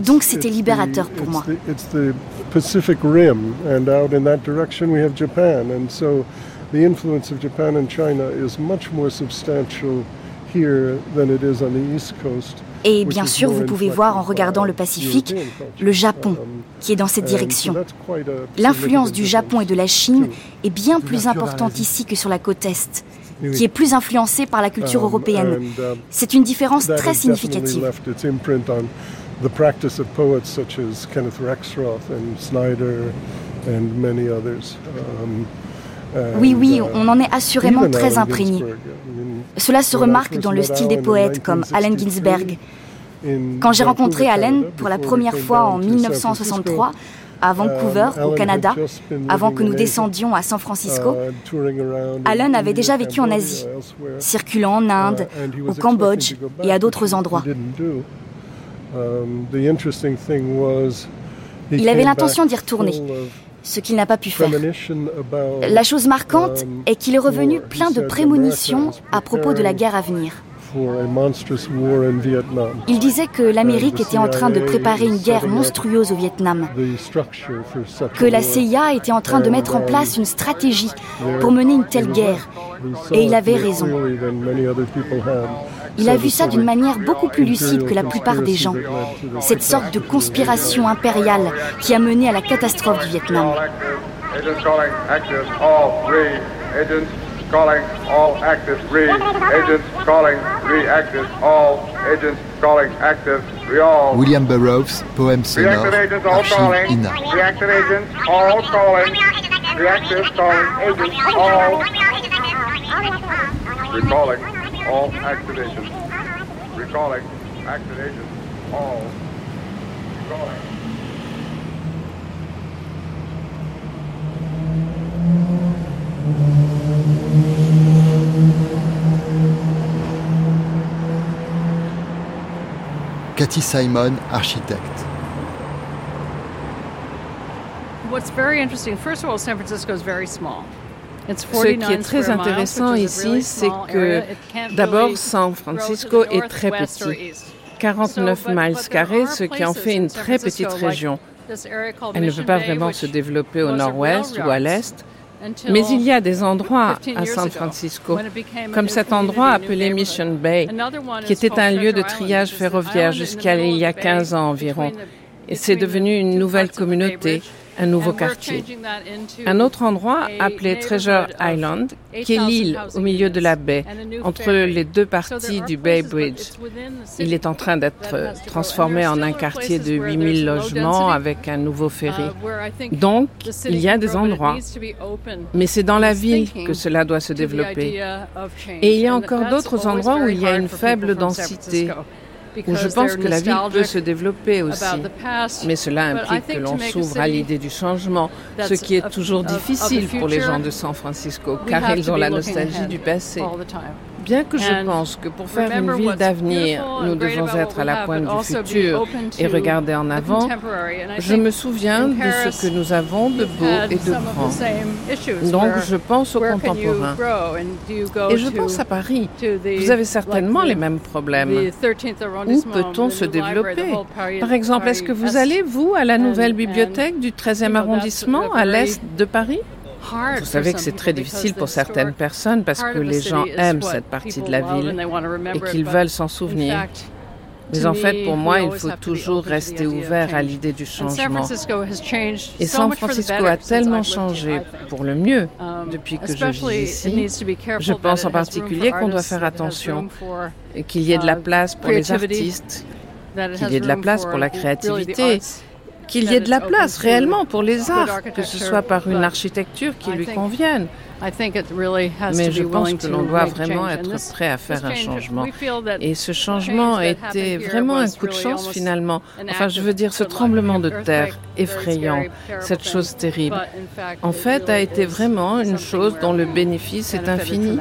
Speaker 4: Donc c'était libérateur pour moi.
Speaker 3: It's the Pacific Rim, and out in that direction we have Japan, and so the influence of Japan and China is much more substantial here than it is on the East Coast.
Speaker 4: Et bien sûr, vous pouvez voir en regardant le Pacifique le Japon qui est dans cette direction. L'influence du Japon et de la Chine est bien plus importante ici que sur la côte Est, qui est plus influencée par la culture européenne. C'est une différence très significative. Oui, oui, on en est assurément très imprégné. Cela se remarque dans le style des poètes comme Allen Ginsberg. Quand j'ai rencontré Allen pour la première fois en 1963, à Vancouver, au Canada, avant que nous descendions à San Francisco, Allen avait déjà vécu en Asie, circulant en Inde, au Cambodge et à d'autres endroits. Il avait l'intention d'y retourner, ce qu'il n'a pas pu faire. La chose marquante est qu'il est revenu plein de prémonitions à propos de la guerre à venir. Il disait que l'Amérique était en train de préparer une guerre monstrueuse au Vietnam, que la CIA était en train de mettre en place une stratégie pour mener une telle guerre, et il avait raison. Il a vu ça d'une manière beaucoup plus lucide que la plupart des gens, cette sorte de conspiration impériale qui a mené à la catastrophe du Vietnam.
Speaker 2: William Burroughs poème sonore
Speaker 3: reactive agents all calling
Speaker 2: INA.
Speaker 3: recalling all active agents recalling. Active agents all. Recalling.
Speaker 2: Cathy Simon, architect.
Speaker 6: What's very interesting, first of all, San Francisco is very small.
Speaker 7: Ce qui est très intéressant ici, c'est que d'abord, San Francisco est très petit. 49 miles carrés, ce qui en fait une très petite région. Elle ne peut pas vraiment se développer au nord-ouest ou à l'est. Mais il y a des endroits à San Francisco, comme cet endroit appelé Mission Bay, qui était un lieu de triage ferroviaire jusqu'à il y a 15 ans environ. Et c'est devenu une nouvelle communauté un nouveau quartier. Un autre endroit appelé Treasure Island, qui est l'île au milieu de la baie, entre les deux parties du Bay Bridge. Il est en train d'être transformé en un quartier de 8000 logements avec un nouveau ferry. Donc, il y a des endroits, mais c'est dans la ville que cela doit se développer. Et il y a encore d'autres endroits où il y a une faible densité où je pense que la ville peut se développer aussi. Mais cela implique que l'on s'ouvre à l'idée du changement, ce qui est toujours difficile pour les gens de San Francisco, car ils ont la nostalgie du passé. Bien que je pense que pour faire une ville d'avenir, nous devons être à la pointe du futur et regarder en avant, je me souviens de ce que nous avons de beau et de grand. Donc je pense aux contemporains. Et je pense à Paris. Vous avez certainement les mêmes problèmes. Où peut-on se développer? Par exemple, est-ce que vous allez, vous, à la nouvelle bibliothèque du 13e arrondissement à l'est de Paris? Vous savez que c'est très difficile pour certaines personnes parce que les gens aiment cette partie de la ville et qu'ils veulent s'en souvenir. Mais en fait, pour moi, il faut toujours rester ouvert à l'idée du changement. Et San Francisco a tellement changé pour le mieux
Speaker 6: um,
Speaker 7: depuis que je vis ici. Je pense en particulier qu'on doit faire attention, qu'il y ait de la uh, place pour les artistes, qu'il y ait de la place pour la créativité qu'il y ait de la place réellement pour les arts, que ce soit par une architecture qui lui convienne. Mais je pense que l'on doit vraiment être prêt à faire un changement. Et ce changement a été vraiment un coup de chance finalement. Enfin, je veux dire, ce tremblement de terre effrayant, cette chose terrible, en fait, a été vraiment une chose dont le bénéfice est infini.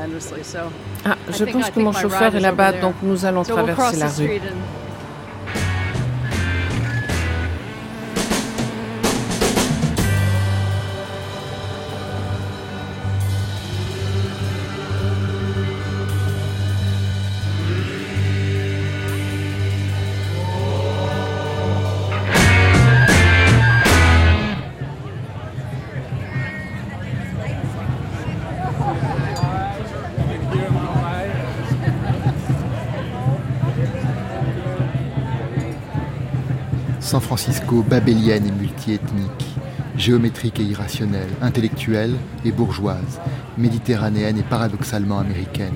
Speaker 7: Ah, je pense que mon chauffeur est là-bas, donc nous allons traverser la rue.
Speaker 2: San Francisco babélienne et multiethnique, géométrique et irrationnelle, intellectuelle et bourgeoise, méditerranéenne et paradoxalement américaine.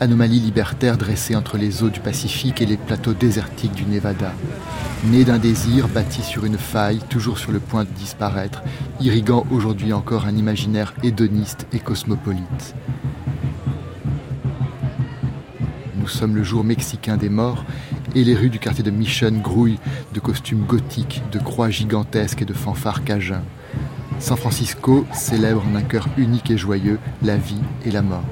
Speaker 2: Anomalie libertaire dressée entre les eaux du Pacifique et les plateaux désertiques du Nevada. Née d'un désir bâti sur une faille, toujours sur le point de disparaître, irriguant aujourd'hui encore un imaginaire hédoniste et cosmopolite. Nous sommes le jour mexicain des morts et les rues du quartier de Mission grouillent de costumes gothiques, de croix gigantesques et de fanfares cajuns. San Francisco célèbre en un cœur unique et joyeux la vie et la mort.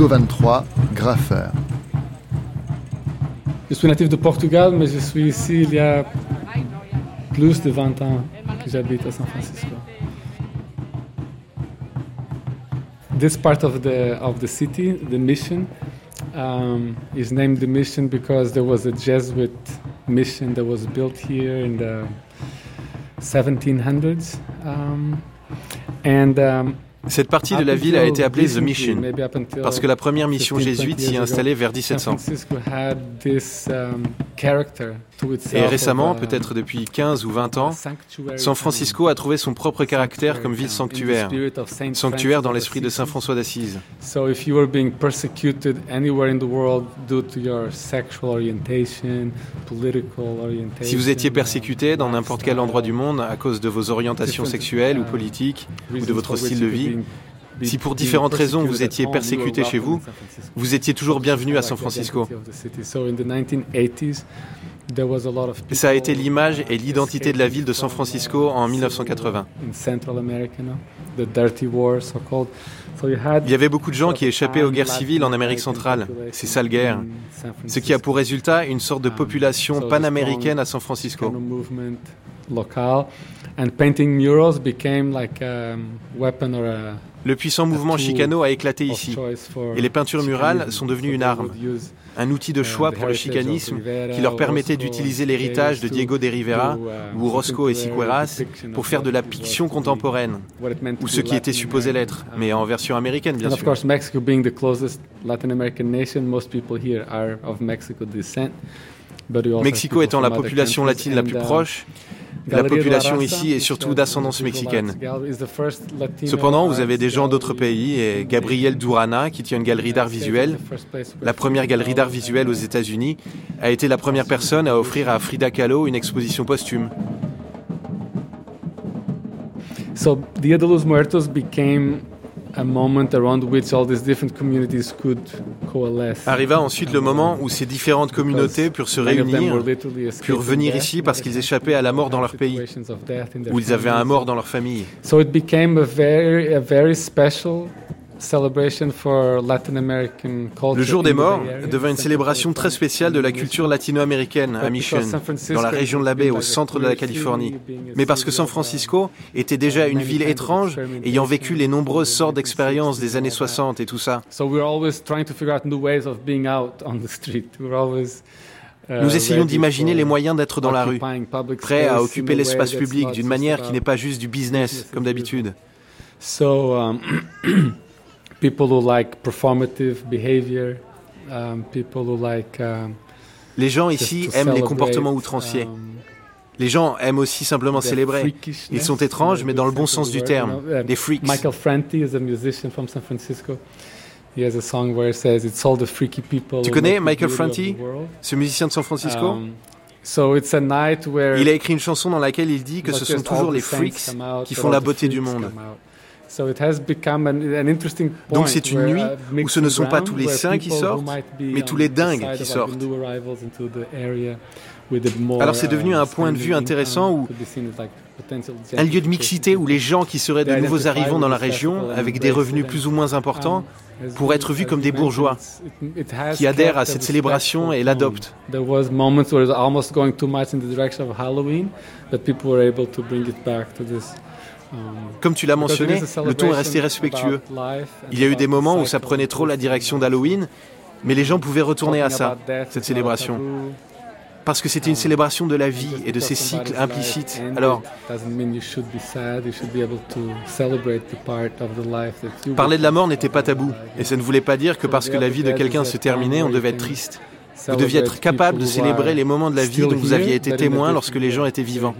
Speaker 2: Rigo 23, graffeur.
Speaker 10: Je suis natif de Portugal, mais je suis ici il y a plus de 20 ans que j'habite à San Francisco. This part of the of the city, the mission, um, is named the mission because there was a Jesuit mission that was built here in the 1700s, um, and um,
Speaker 11: Cette partie de la ville a été appelée The Mission, parce que la première mission jésuite s'y est installée vers 1700. Et récemment, peut-être depuis 15 ou 20 ans, San Francisco a trouvé son propre caractère comme ville sanctuaire, sanctuaire dans l'esprit de Saint François d'Assise. Si vous étiez persécuté dans n'importe quel endroit du monde à cause de vos orientations sexuelles ou politiques, ou de votre style de vie, si pour différentes raisons vous étiez persécuté chez vous, vous étiez toujours bienvenu à San Francisco. Ça a été l'image et l'identité de la ville de San Francisco en 1980. Il y avait beaucoup de gens qui échappaient aux guerres civiles en Amérique centrale, ces sales guerres, ce qui a pour résultat une sorte de population panaméricaine à San Francisco. Le puissant mouvement Chicano a éclaté ici, et les peintures murales sont devenues une arme, un outil de choix pour le chicanisme qui leur permettait d'utiliser l'héritage de Diego de Rivera ou Roscoe et Siqueiras pour faire de la fiction contemporaine, ou ce qui était supposé l'être, mais en version américaine bien sûr. Mexico étant la population latine la plus proche, la population ici est surtout d'ascendance mexicaine. Cependant, vous avez des gens d'autres pays et Gabriel Durana, qui tient une galerie d'art visuel, la première galerie d'art visuel aux États-Unis, a été la première personne à offrir à Frida Kahlo une exposition posthume.
Speaker 10: So Dia de los Muertos became
Speaker 11: Arriva ensuite le moment où ces différentes communautés purent se réunir, purent venir ici parce qu'ils échappaient à la mort dans leur pays, où ils avaient un mort dans leur famille.
Speaker 10: So it became a very, a very special
Speaker 11: le jour des morts devint une célébration très spéciale de la culture latino-américaine à Mission, dans la région de la baie, au centre de la Californie. Mais parce que San Francisco était déjà une ville étrange, ayant vécu les nombreuses sortes d'expériences des années 60 et tout ça. Nous essayons d'imaginer les moyens d'être dans la rue, prêts à occuper l'espace public d'une manière qui n'est pas juste du business, comme d'habitude.
Speaker 10: Um, people who like performative behavior, um, people who like, um,
Speaker 11: les gens ici aiment les comportements outranciers. Um, les gens aiment aussi simplement célébrer. Ils sont étranges, mais dans le bon sens du terme. Des freaks.
Speaker 10: Michael Franti is a musician from San Francisco. He has a song where it says, "It's all the freaky people."
Speaker 11: Tu connais Michael Franti, ce musicien de San Francisco? Um,
Speaker 10: so it's a night where
Speaker 11: il a écrit une chanson dans laquelle il dit que ce sont toujours les freaks qui font la beauté du monde. Donc c'est une nuit uh, où ce ne sont pas tous les saints qui sortent, mais tous les dingues qui sortent. Alors c'est devenu un point de vue intéressant où un lieu de mixité où les gens qui seraient de nouveaux arrivants dans la région, avec des revenus plus ou moins importants, um, pourraient être vus comme des bourgeois qui adhèrent à cette célébration et l'adoptent. Comme tu l'as mentionné, le ton est resté respectueux. Il y a eu des moments où ça prenait trop la direction d'Halloween, mais les gens pouvaient retourner à ça, cette célébration. Parce que c'était une célébration de la vie et de ses cycles implicites. Alors, parler de la mort n'était pas tabou. Et ça ne voulait pas dire que parce que la vie de quelqu'un se terminait, on devait être triste. Vous deviez être capable de célébrer les moments de la vie dont vous aviez été témoin lorsque les gens étaient vivants.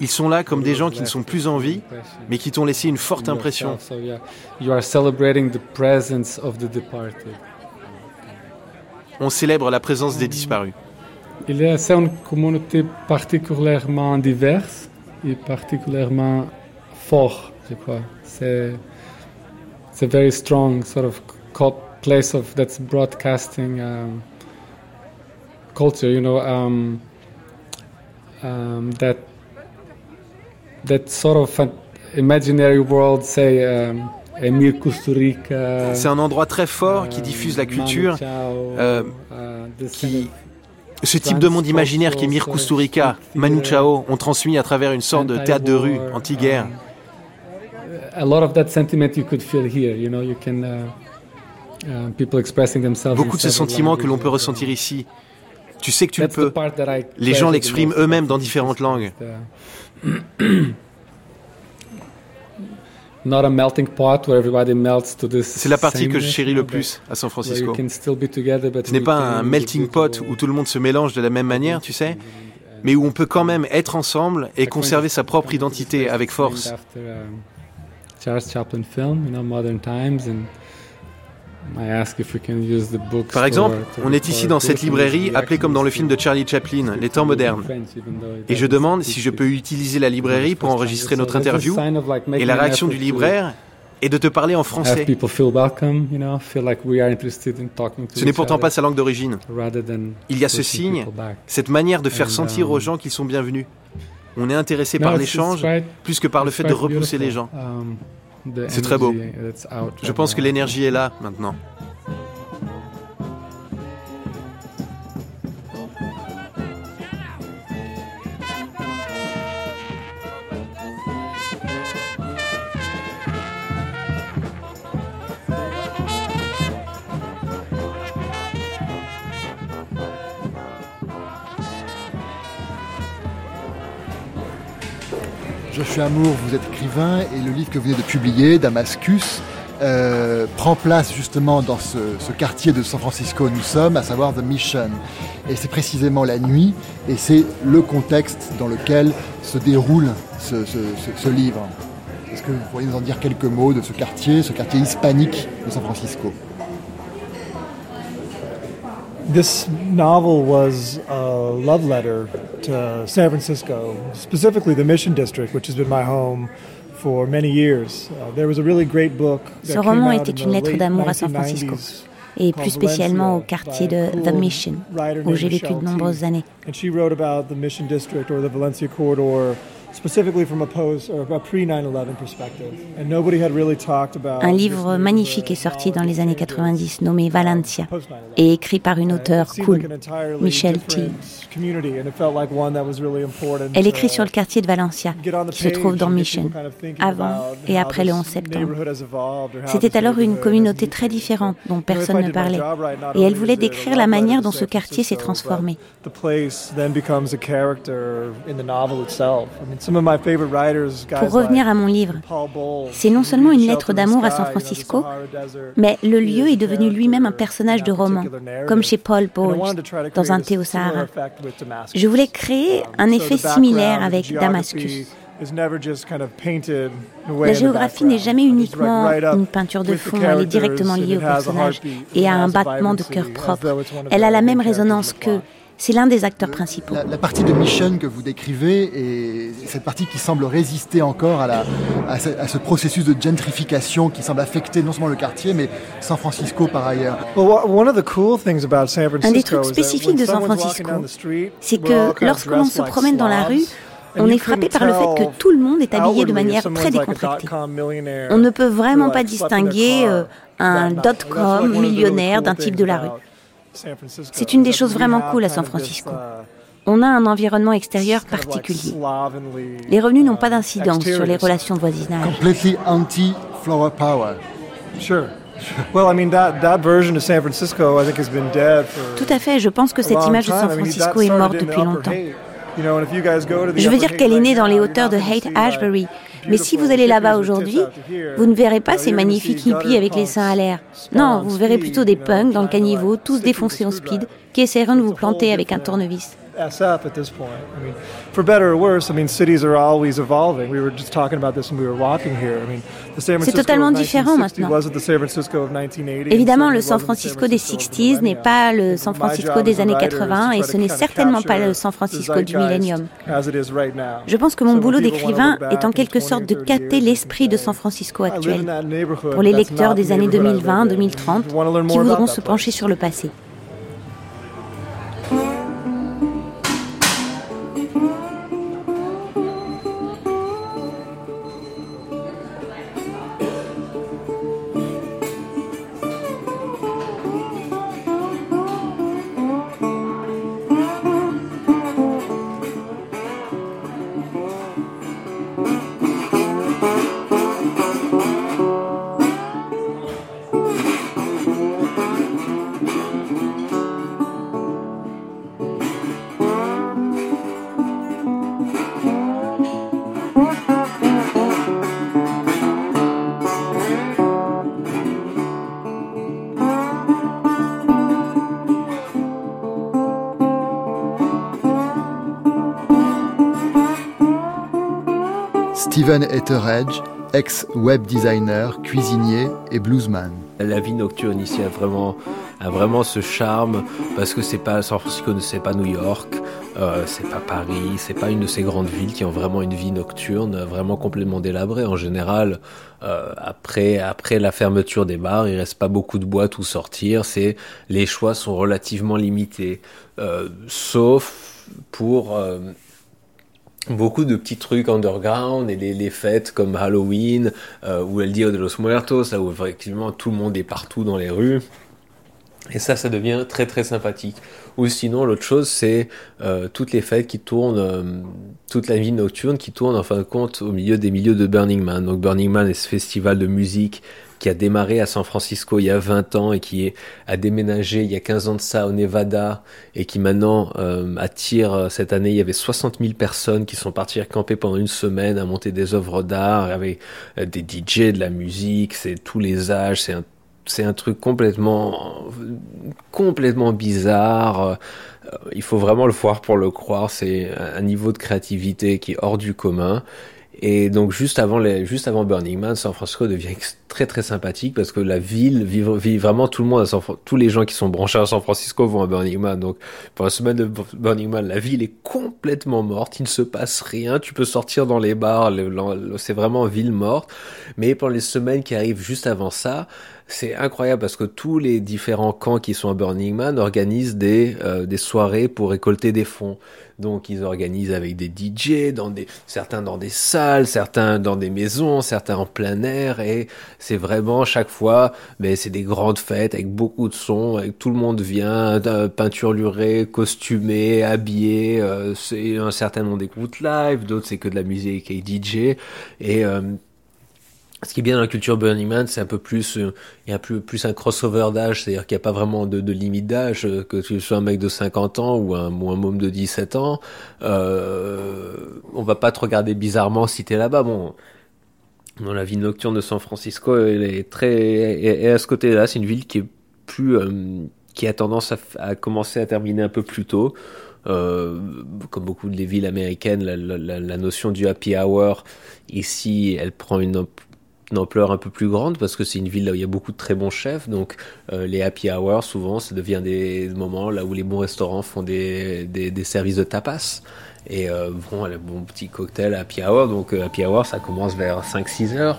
Speaker 11: Ils sont là comme des gens qui ne sont plus en vie, mais qui t'ont laissé une forte impression. On célèbre la présence des disparus.
Speaker 10: Il est une communauté particulièrement diverse et particulièrement fort, je crois. C'est very strong sort of place of that's broadcasting um, culture. You know um, um, that that sort of imaginary world, say. Um, Emir Kusturica.
Speaker 11: C'est un endroit très fort qui diffuse la culture, euh, qui, ce type de monde imaginaire qui qu'Emir Kusturica, Manu Chao ont transmis à travers une sorte de théâtre de rue anti-guerre.
Speaker 10: A lot of that sentiment you could feel here. You know, you can. Uh, Uh,
Speaker 11: Beaucoup de ce sentiment que l'on peut ressentir ici. Tu sais que tu le peux. Les gens l'expriment eux-mêmes dans différentes langues. C'est la partie que je chéris le plus à San Francisco. Ce n'est pas un melting pot où tout le monde se mélange de la même manière, tu sais, mais où on peut quand même être ensemble et conserver sa propre identité avec force.
Speaker 10: Charles Chaplin film, you know, Modern Times, and
Speaker 11: par exemple, on est ici dans cette librairie appelée comme dans le film de Charlie Chaplin, Les temps modernes. Et je demande si je peux utiliser la librairie pour enregistrer notre interview. Et la réaction du libraire est de te parler en français. Ce n'est pourtant pas sa langue d'origine. Il y a ce signe, cette manière de faire sentir aux um, gens qu'ils sont bienvenus. On est intéressé par l'échange plus que par le fait de repousser les gens. C'est très beau. Je pense que l'énergie est là maintenant.
Speaker 2: Joshua Amour, vous êtes écrivain et le livre que vous venez de publier, Damascus, euh, prend place justement dans ce, quartier de San Francisco où nous sommes, à savoir The Mission. Et c'est précisément la nuit et c'est le contexte dans lequel se déroule ce livre. Est-ce que vous pourriez nous en dire quelques mots de ce quartier, ce quartier hispanique de San Francisco?
Speaker 15: This novel was a love letter to San Francisco, specifically the Mission District, which has been my home for many years. Uh, there was a really great book.
Speaker 16: Ce roman était une lettre d'amour à San Francisco et plus spécialement au quartier de The Mission, où j'ai vécu de nombreuses années.
Speaker 15: And she wrote about the Mission District or the Valencia Corridor
Speaker 16: un livre magnifique est sorti dans les années 90 nommé Valencia et écrit par une auteure cool, Michelle T. Elle écrit sur le quartier de Valencia qui se trouve dans Mission avant et après le 11 septembre. C'était alors une communauté très différente dont personne ne parlait et elle voulait décrire la manière dont ce quartier s'est transformé. Pour revenir à mon livre, c'est non seulement une lettre d'amour à San Francisco, mais le lieu est devenu lui-même un personnage de roman, comme chez Paul Bowles dans Un thé au Sahara. Je voulais créer un effet similaire avec Damascus. La géographie n'est jamais uniquement une peinture de fond, elle est directement liée au personnage et à un battement de cœur propre. Elle a la même résonance que c'est l'un des acteurs principaux.
Speaker 2: La, partie de Mission que vous décrivez est cette partie qui semble résister encore à, la, à, ce, processus de gentrification qui semble affecter non seulement le quartier, mais San Francisco par ailleurs.
Speaker 16: Un des trucs spécifiques de San Francisco, c'est que lorsque l'on se promène dans la rue, on est frappé par le fait que tout le monde est habillé de manière très décontractée. On ne peut vraiment pas distinguer euh, un dot-com millionnaire d'un type de la rue. C'est une des choses vraiment cool à San Francisco. on a un environnement extérieur particulier. Les revenus n'ont pas d'incidence sur les relations de voisinage.
Speaker 2: Completely anti-flower power.
Speaker 15: Sure. Well, I mean that that version of San Francisco, I think, has been dead for
Speaker 16: Tout à fait. Je pense que cette image de San Francisco est morte depuis longtemps. Je veux dire qu'elle est née dans les hauteurs de Haight Ashbury. Mais si vous allez là-bas aujourd'hui, vous ne verrez pas ces magnifiques hippies avec les seins à l'air. Non, vous verrez plutôt des punks dans le caniveau, tous défoncés en speed, qui essaieront de vous planter avec un tournevis.
Speaker 15: For better or worse, I mean, cities are always evolving. We were just talking about this when we were walking here. I mean, the San Francisco
Speaker 16: C'est totalement différent maintenant.
Speaker 15: wasn't the San Francisco of 1980.
Speaker 16: Évidemment, le San Francisco des 60s n'est pas le San Francisco des années 80 et ce n'est certainement pas le San Francisco du millénium. Je pense que mon boulot d'écrivain est en quelque sorte de capter l'esprit de San Francisco actuel pour les lecteurs des années 2020-2030 qui voudront se pencher sur le passé.
Speaker 2: Steven Etheredge, ex-web designer, cuisinier et bluesman.
Speaker 8: La vie nocturne ici a vraiment, a vraiment ce charme parce que c'est pas San Francisco, c'est pas New York, euh, c'est pas Paris, c'est pas une de ces grandes villes qui ont vraiment une vie nocturne vraiment complètement délabrée. En général, euh, après après la fermeture des bars, il reste pas beaucoup de boîtes où sortir. C'est les choix sont relativement limités, euh, sauf pour euh, beaucoup de petits trucs underground et les, fêtes comme Halloween ou El Dia de los Muertos, là où effectivement tout le monde est partout dans les rues. Et ça, ça devient très très sympathique. Ou sinon, l'autre chose, c'est euh, toutes les fêtes qui tournent, euh, toute la vie nocturne qui tourne en fin de compte au milieu des milieux de Burning Man. Donc Burning Man est ce festival de musique qui a démarré à San Francisco il y a 20 ans et qui est, a déménagé il y a 15 ans de ça au Nevada et qui maintenant euh, attire, euh, cette année il y avait 60 000 personnes qui sont parties camper pendant une semaine à monter des œuvres d'art avec euh, des DJ, de la musique, c'est tous les âges, c'est un c'est un truc complètement complètement bizarre. Il faut vraiment le voir pour le croire c'est un niveau de créativité qui est hors du commun et donc juste avant, les, juste avant Burning Man, San Francisco devient très très sympathique parce que la ville vit, vraiment tout le monde à San tous les gens qui sont branchés à San Francisco vont à Burning Man. Donc pour la semaine de Burning Man, la ville est complètement morte, il ne se passe rien, tu peux sortir dans les bars, c'est vraiment ville morte. Mais pour les semaines qui arrivent juste avant ça, c'est incroyable parce que tous les différents camps qui sont à Burning Man organisent des, euh, des soirées pour récolter des fonds. Donc ils organisent avec des DJ, dans des, certains dans des salles, certains dans des maisons, certains en plein air. Et c'est vraiment chaque fois, mais c'est des grandes fêtes avec beaucoup de sons, avec tout le monde vient, euh, peinturluré, costumé, habillé. Euh, c'est un certain nombre d'écoutes live, d'autres c'est que de la musique et DJ. Et ce qui est bien dans la culture Burning Man, c'est un peu plus, euh, il y a plus, un crossover d'âge, c'est-à-dire qu'il n'y a pas vraiment de, limite d'âge, euh, que tu sois un mec de 50 ans ou un, ou un môme de 17 ans, euh, on va pas te regarder bizarrement si t'es là-bas. Bon, dans la vie nocturne de San Francisco, elle est très, et, à ce côté-là, c'est une ville qui est plus, euh, qui a tendance à, commencer à terminer un peu plus tôt. Comme beaucoup de les villes américaines, la, notion du happy hour ici, elle prend une une ampleur un peu plus grande parce que c'est une ville là où il y a beaucoup de très bons chefs. Donc euh, les happy hours, souvent, ça devient des moments là où les bons restaurants font des, des, des services de tapas. Et euh, bon, les bons petits cocktails happy hour. Donc euh, happy hour, ça commence vers 5-6 heures.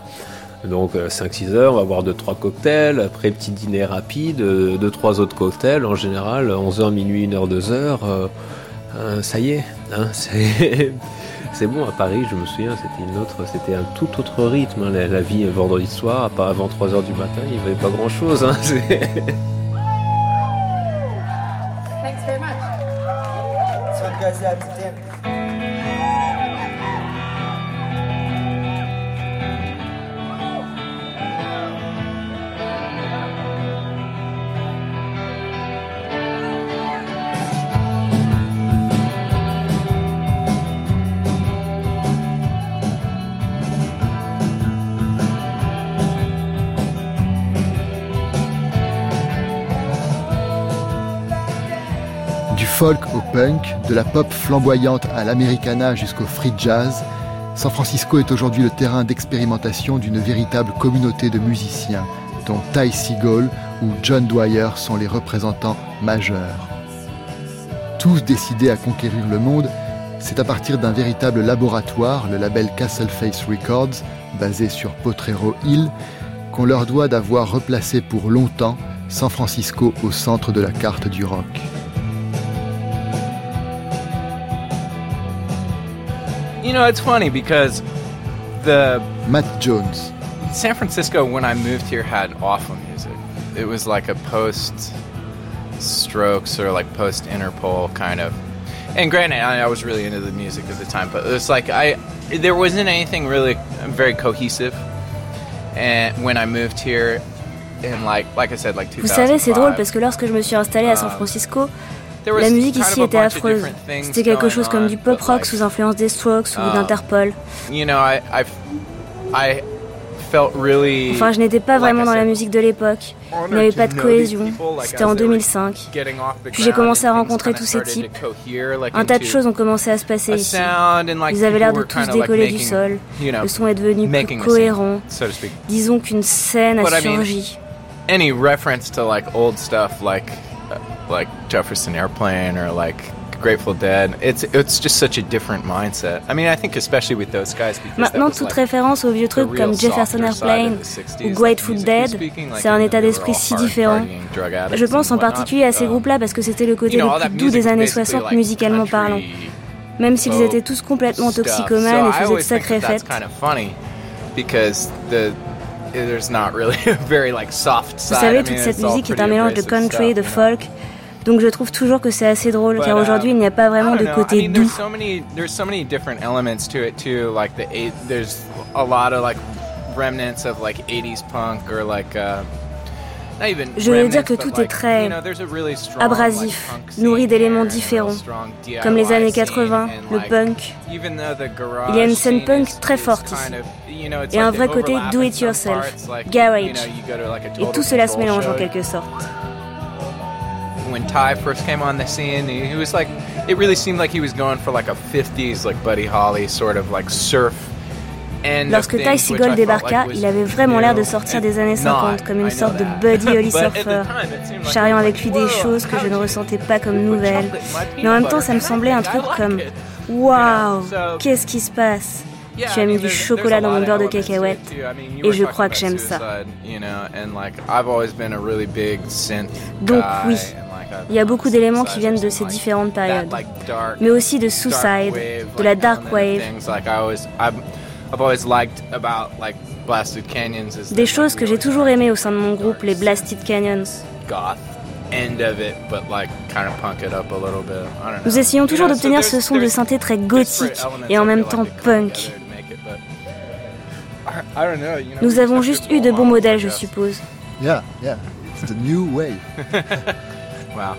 Speaker 8: Donc 5-6 euh, heures, on va boire 2-3 cocktails, après petit dîner rapide, 2-3 autres cocktails, en général 11h, minuit, 1h, 2h, ça y est, hein, c'est c'est bon, à Paris, je me souviens, c'était une autre, c'était un tout autre rythme. Hein, la, vie vendredi soir, à part avant 3h du matin, il n'y avait pas grand chose. Hein,
Speaker 2: folk au punk, de la pop flamboyante à l'americana jusqu'au free jazz, San Francisco est aujourd'hui le terrain d'expérimentation d'une véritable communauté de musiciens, dont Ty Seagull ou John Dwyer sont les représentants majeurs. Tous décidés à conquérir le monde, c'est à partir d'un véritable laboratoire, le label Castle Face Records, basé sur Potrero Hill, qu'on leur doit d'avoir replacé pour longtemps San Francisco au centre de la carte du rock.
Speaker 17: You know, it's funny because the
Speaker 2: Matt Jones.
Speaker 17: San Francisco, when I moved here, had awful music. It was like a post Strokes or like post Interpol kind of. And granted, I, I was really into the music at the time, but it's like I there wasn't anything really very cohesive. And when I moved here, and like like I said, like
Speaker 18: Vous savez, c'est drôle parce que lorsque je me suis installé à San um, Francisco, La musique ici était affreuse. C'était quelque chose comme du pop rock sous influence des Strokes ou um, d'Interpol. Enfin, je n'étais pas vraiment dans la musique de l'époque. Il n'y avait pas de cohésion. C'était en 2005. Puis j'ai commencé à rencontrer tous ces types. Un tas de choses ont commencé à se passer ici. Ils avaient l'air de tous décoller du sol. Le son est devenu plus cohérent. Disons qu'une scène a surgi.
Speaker 17: Like Jefferson Airplane or like Grateful Dead. It's it's just such a different mindset. I mean, I think especially with those guys.
Speaker 18: Maintenant, toute like référence aux vieux trucs comme Jefferson Airplane ou Grateful Dead, c'est un état d'esprit si différent. Je pense en particulier à ces groupes-là parce que c'était le côté le plus doux des années 60 musicalement parlant. Même s'ils étaient tous complètement toxicomanes et faisaient de sacrées fêtes. Vous savez, toute cette musique est un mélange de country, de folk, donc je trouve toujours que c'est assez drôle, car aujourd'hui il n'y a pas vraiment de côté doux.
Speaker 17: There's so many different elements to it too, like the there's a lot of like remnants of like 80s punk or like uh,
Speaker 18: je veux dire que tout est très abrasif, nourri d'éléments différents, comme les années 80, le punk. Il y a une scène punk très forte ici, et un vrai côté do-it-yourself, garage, et tout cela se mélange en quelque sorte.
Speaker 17: When Ty first came on the scene, he was like, it really seemed like he was going for like a 50s, like Buddy Holly sort of like surf.
Speaker 18: Lorsque Ty Seagull débarqua, il avait vraiment l'air de sortir des années 50, comme une sorte de Buddy Holly surfer, charriant avec lui des choses que je ne ressentais pas comme nouvelles. Mais en même temps, ça me semblait un truc comme Waouh, qu'est-ce qui se passe? Tu as mis du chocolat dans mon beurre de cacahuète. et je crois que j'aime ça. Donc oui, il y a beaucoup d'éléments qui viennent de ces différentes périodes, mais aussi de Suicide, de la Dark Wave, des choses que j'ai toujours aimées au sein de mon groupe, les Blasted Canyons. Nous essayons toujours d'obtenir ce son de synthé très gothique et en même temps punk. Nous avons juste eu de bons modèles, je suppose.
Speaker 2: Yeah, yeah. It's the new wave.
Speaker 17: wow.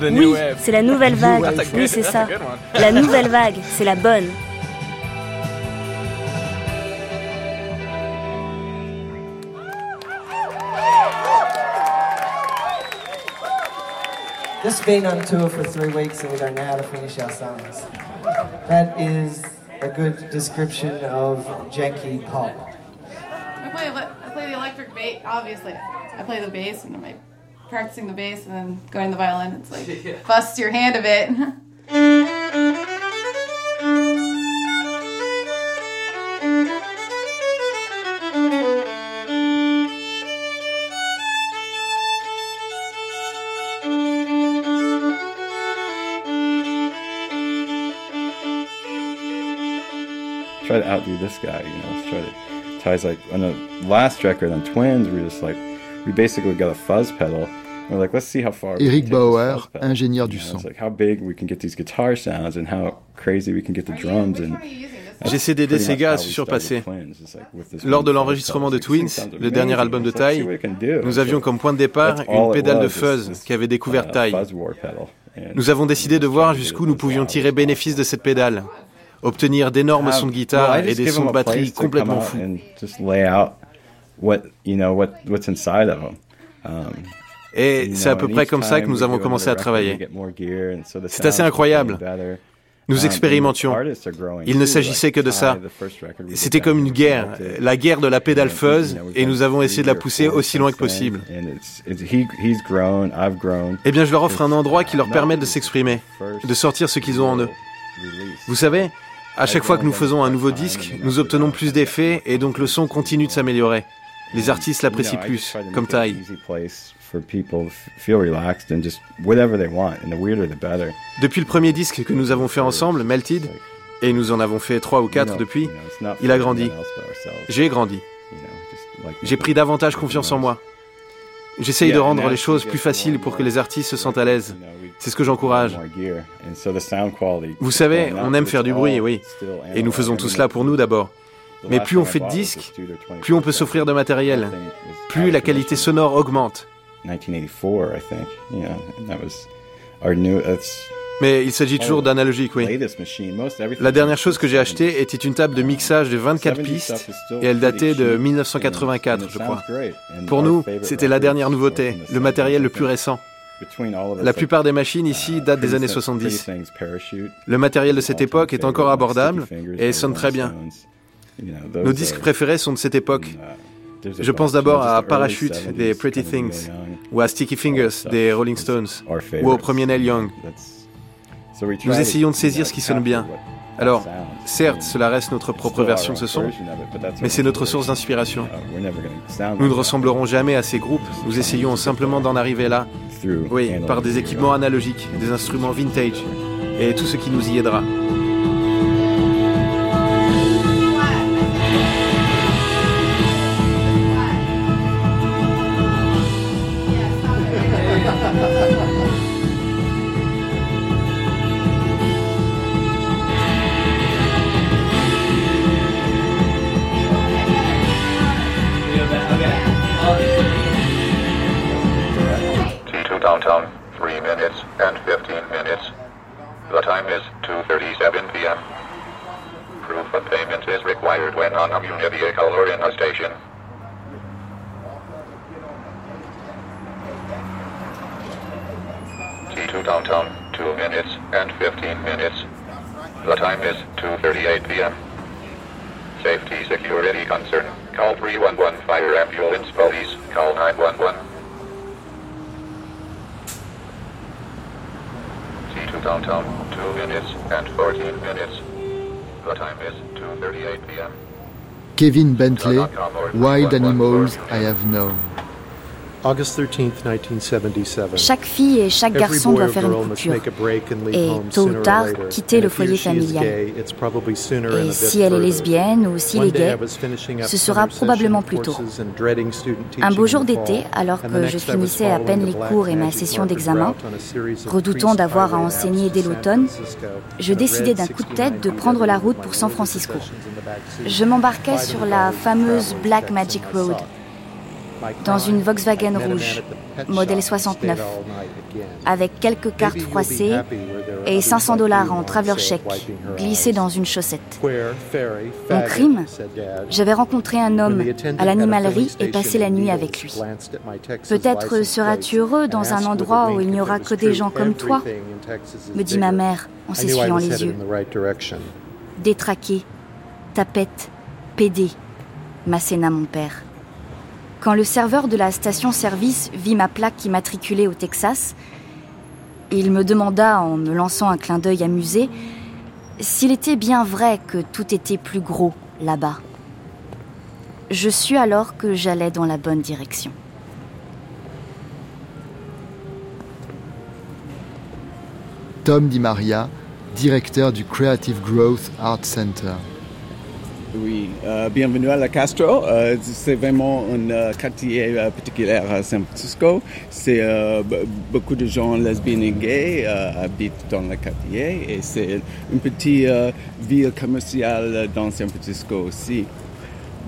Speaker 18: oui, c'est la nouvelle vague. Oui, c'est ça. La nouvelle vague, c'est la bonne.
Speaker 19: Just been on tour for three weeks and we don't know how to finish our songs. That is a good description of janky pop.
Speaker 20: I play, I play the electric bass, obviously. I play the bass and I'm practicing the bass and then going to the violin. It's like bust your hand a bit.
Speaker 21: outdo this guy, you know, let's try to. Ty's like, on the last record on Twins, we are just like, we basically got a fuzz pedal.
Speaker 2: Eric Bauer, ingénieur du son.
Speaker 11: J'essaie d'aider ces gars à se surpasser. Lors de l'enregistrement de Twins, le dernier album de Ty, nous avions comme point de départ une pédale de fuzz qu'avait découvert Ty. Nous avons décidé de voir jusqu'où nous pouvions tirer bénéfice de cette pédale, obtenir d'énormes sons de guitare et des sons de batterie complètement fous. Et c'est à peu près comme ça que nous avons commencé à travailler. C'est assez incroyable. Nous um, expérimentions. Il ne s'agissait que de ça. C'était comme une guerre, la guerre de la pédale fuzz, et nous avons essayé de la pousser aussi loin que possible. Eh bien, je leur offre un endroit qui leur permet de s'exprimer, de sortir ce qu'ils ont en eux. Vous savez, à chaque fois que nous faisons un nouveau disque, nous obtenons plus d'effets et donc le son continue de s'améliorer. Les artistes l'apprécient plus, comme Ty. Depuis le premier disque que nous avons fait ensemble, Melted, et nous en avons fait trois ou quatre depuis, il a grandi. J'ai grandi. J'ai pris davantage confiance en moi. J'essaye de rendre les choses plus faciles pour que les artistes se sentent à l'aise. C'est ce que j'encourage. Vous savez, on aime faire du bruit, oui. Et nous faisons tout cela pour nous d'abord. Mais plus on fait de disques, plus on peut s'offrir de matériel, plus la qualité sonore augmente. Mais il s'agit toujours d'analogique, oui. La dernière chose que j'ai achetée était une table de mixage de 24 pistes et elle datait de 1984, je crois. Pour nous, c'était la dernière nouveauté, le matériel le plus récent. La plupart des machines ici uh, datent des années 70. Le matériel de cette époque est encore abordable et sonne très bien. Nos disques préférés sont de cette époque. Uh, Je pense d'abord à Parachute des Pretty Things, ou à Sticky Fingers des Rolling Stones, ou au premier Neil Young. Nous essayons de saisir ce qui sonne bien. Alors, certes, cela reste notre propre version de ce son, mais c'est notre source d'inspiration. Nous ne ressemblerons jamais à ces groupes, nous essayons simplement d'en arriver là, oui, par des équipements analogiques, des instruments vintage, et tout ce qui nous y aidera.
Speaker 22: T2 downtown, 2 minutes and 15 minutes. The time is 2.38 p.m. Safety security concern. Call 311 fire ambulance police. Call 911. to downtown, 2 minutes and 14 minutes. The time is 2.38 p.m.
Speaker 2: Kevin Bentley, Wild Animals I Have Known.
Speaker 4: Chaque fille et chaque garçon doit faire une coupure. et tôt ou tard quitter le foyer familial. Et si elle est lesbienne ou s'il est gay, ce sera probablement plus tôt. Un beau jour d'été, alors que je finissais à peine les cours et ma session d'examen, redoutant d'avoir à enseigner dès l'automne, je décidai d'un coup de tête de prendre la route pour San Francisco. Je m'embarquais sur la fameuse Black Magic Road dans une Volkswagen rouge, modèle 69, avec quelques cartes froissées et 500 dollars en traveler chèque glissés dans une chaussette. Mon crime J'avais rencontré un homme à l'animalerie et passé la nuit avec lui. Peut-être seras-tu heureux dans un endroit où il n'y aura que des gens comme toi me dit ma mère en s'essuyant les yeux. Détraqué, tapette, pédé, m'asséna mon père. Quand le serveur de la station-service vit ma plaque immatriculée au Texas, il me demanda, en me lançant un clin d'œil amusé, s'il était bien vrai que tout était plus gros là-bas. Je sus alors que j'allais dans la bonne direction.
Speaker 2: Tom Di Maria, directeur du Creative Growth Art Center.
Speaker 23: Oui, euh, bienvenue à la Castro. Euh, c'est vraiment un euh, quartier particulier à San Francisco. C'est beaucoup de gens lesbiennes et gays habitent dans le quartier et c'est une petite ville commerciale dans San Francisco aussi.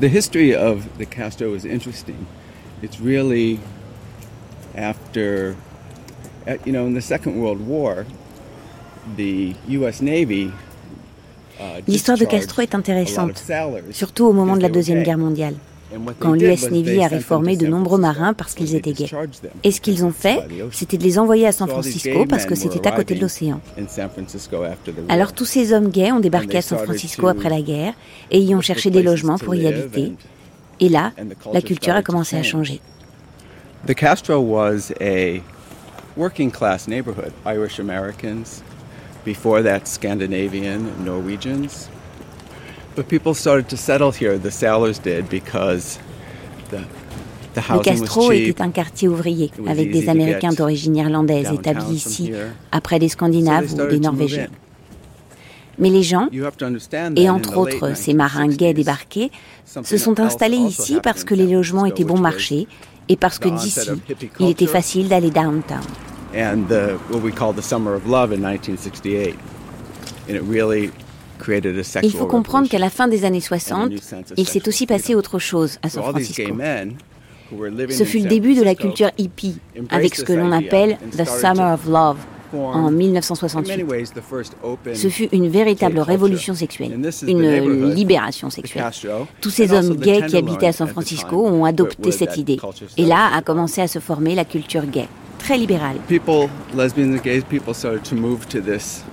Speaker 23: The history of the Castro is interesting. It's really after, you know, in the Second World War, the U.S. Navy
Speaker 16: Uh, L'histoire de Castro est intéressante, surtout au moment de la Deuxième Guerre mondiale, quand l'US Navy a réformé de nombreux marins parce qu'ils étaient gays. Et ce qu'ils ont fait, c'était de les envoyer à San Francisco parce que c'était à côté de l'océan. Alors tous ces hommes gays ont débarqué à San Francisco après la guerre et y ont cherché des logements pour y habiter. Et là, la culture a commencé à changer.
Speaker 23: Castro was a working class neighborhood, Irish Americans, before that Scandinavian Norwegians. But people started to settle here, the sailors did, because the
Speaker 16: Le Castro était un quartier ouvrier avec des Américains d'origine irlandaise établis ici après des Scandinaves ou des Norvégiens. Mais les gens, et entre autres ces marins gays débarqués, se sont installés ici parce que les logements étaient bon marché et parce que d'ici, il était facile d'aller downtown
Speaker 23: and the, what we call the Summer of Love in 1968. And it really created a sexual
Speaker 16: Il faut comprendre qu'à la fin des années 60, il s'est aussi passé autre chose à San Francisco. Ce fut le début de la culture hippie, avec ce que l'on appelle The Summer of Love, en 1968. Ce fut une véritable révolution sexuelle, une libération sexuelle. Tous ces hommes gays qui habitaient à San Francisco ont adopté cette idée. Et là a commencé à se former la culture gay très libéral.
Speaker 23: People, lesbians and gays people started to move to this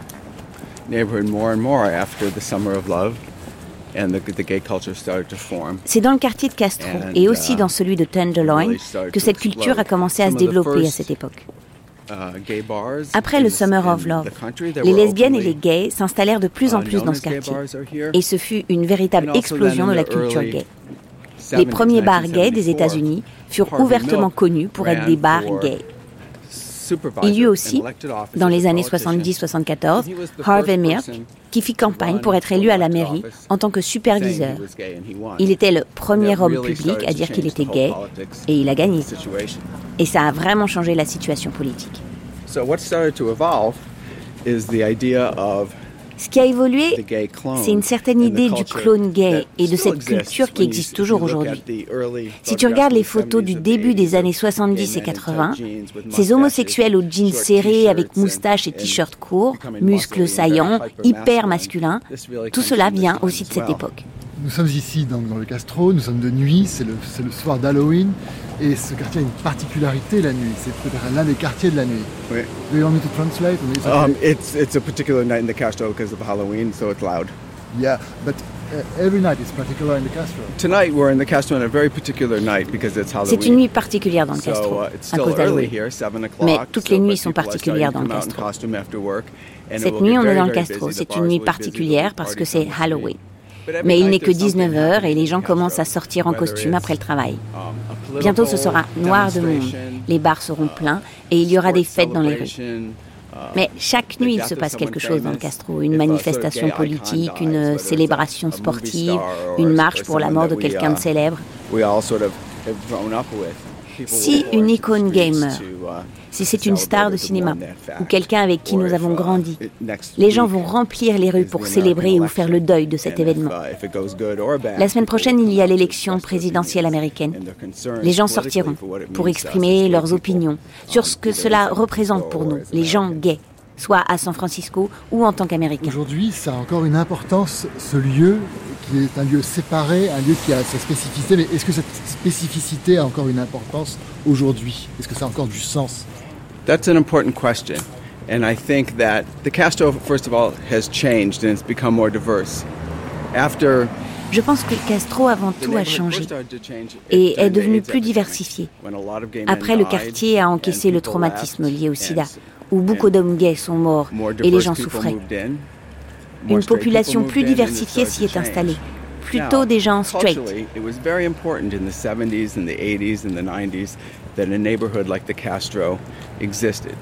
Speaker 23: neighborhood more and more after the summer of love.
Speaker 16: C'est dans le quartier de Castro and, et aussi uh, dans celui de Tenderloin que cette culture a commencé à se développer à cette époque. Uh, Après le Summer of Love, les lesbiennes et les gays s'installèrent de plus en plus dans ce quartier. Et ce fut une véritable explosion de la culture gay. Les premiers bars gays des États-Unis furent ouvertement connus pour être des bars gays. Il y eut aussi, dans les années 70-74, Harvey Milk, qui fit campagne pour être élu à la mairie en tant que superviseur. Il était le premier homme public à dire qu'il était gay et il a gagné. Et ça a vraiment changé la situation politique. Ce qui a évolué, c'est une certaine idée du clone gay et de cette culture qui existe toujours aujourd'hui. Si tu regardes les photos du début des années 70 et 80, ces homosexuels aux jeans serrés avec moustaches et t-shirts courts, muscles saillants, hyper masculins, tout cela vient aussi de cette époque.
Speaker 2: Nous sommes ici dans, le Castro, nous sommes de nuit, c'est le, le, soir d'Halloween, et ce quartier a une particularité la nuit, c'est peut-être l'un des quartiers de la nuit.
Speaker 23: Oui.
Speaker 2: Do you want me to translate?
Speaker 23: Um, it's, it's a particular night in the Castro because of Halloween, so it's loud.
Speaker 2: Yeah, but uh, every night is particular in the Castro.
Speaker 23: Tonight we're in the Castro on a very particular night because it's Halloween.
Speaker 16: C'est une nuit particulière dans le Castro, so, uh,
Speaker 23: it's
Speaker 16: à cause d'Halloween. Mais toutes les nuits sont particulières dans le Castro. Cette nuit, on est dans le Castro. C'est une nuit particulière parce que c'est Halloween. Mais il n'est que 19h et les gens commencent à sortir en costume après le travail. Bientôt ce sera noir de monde, les bars seront pleins et il y aura des fêtes dans les rues. Mais chaque nuit, il se passe quelque chose dans le Castro, une manifestation politique, une célébration sportive, une marche pour la mort de quelqu'un de célèbre. Si une icône gamer, si c'est une star de cinéma ou quelqu'un avec qui nous avons grandi, les gens vont remplir les rues pour célébrer ou faire le deuil de cet événement. La semaine prochaine, il y a l'élection présidentielle américaine. Les gens sortiront pour exprimer leurs opinions sur ce que cela représente pour nous, les gens gays soit à San Francisco ou en tant qu'Américain.
Speaker 2: Aujourd'hui, ça a encore une importance, ce lieu qui est un lieu séparé, un lieu qui a sa spécificité, mais est-ce que cette spécificité a encore une importance aujourd'hui? Est-ce que ça a encore du sens?
Speaker 23: That's an important question. And I think that the Castro, first of all, has changed and it's become more diverse. After
Speaker 16: je pense que le Castro avant tout a changé et est devenu plus diversifié. Après, le quartier a encaissé le traumatisme lié au sida, où beaucoup d'hommes gays sont morts et les gens souffraient. Une population plus diversifiée s'y est installée. plutôt des gens straight.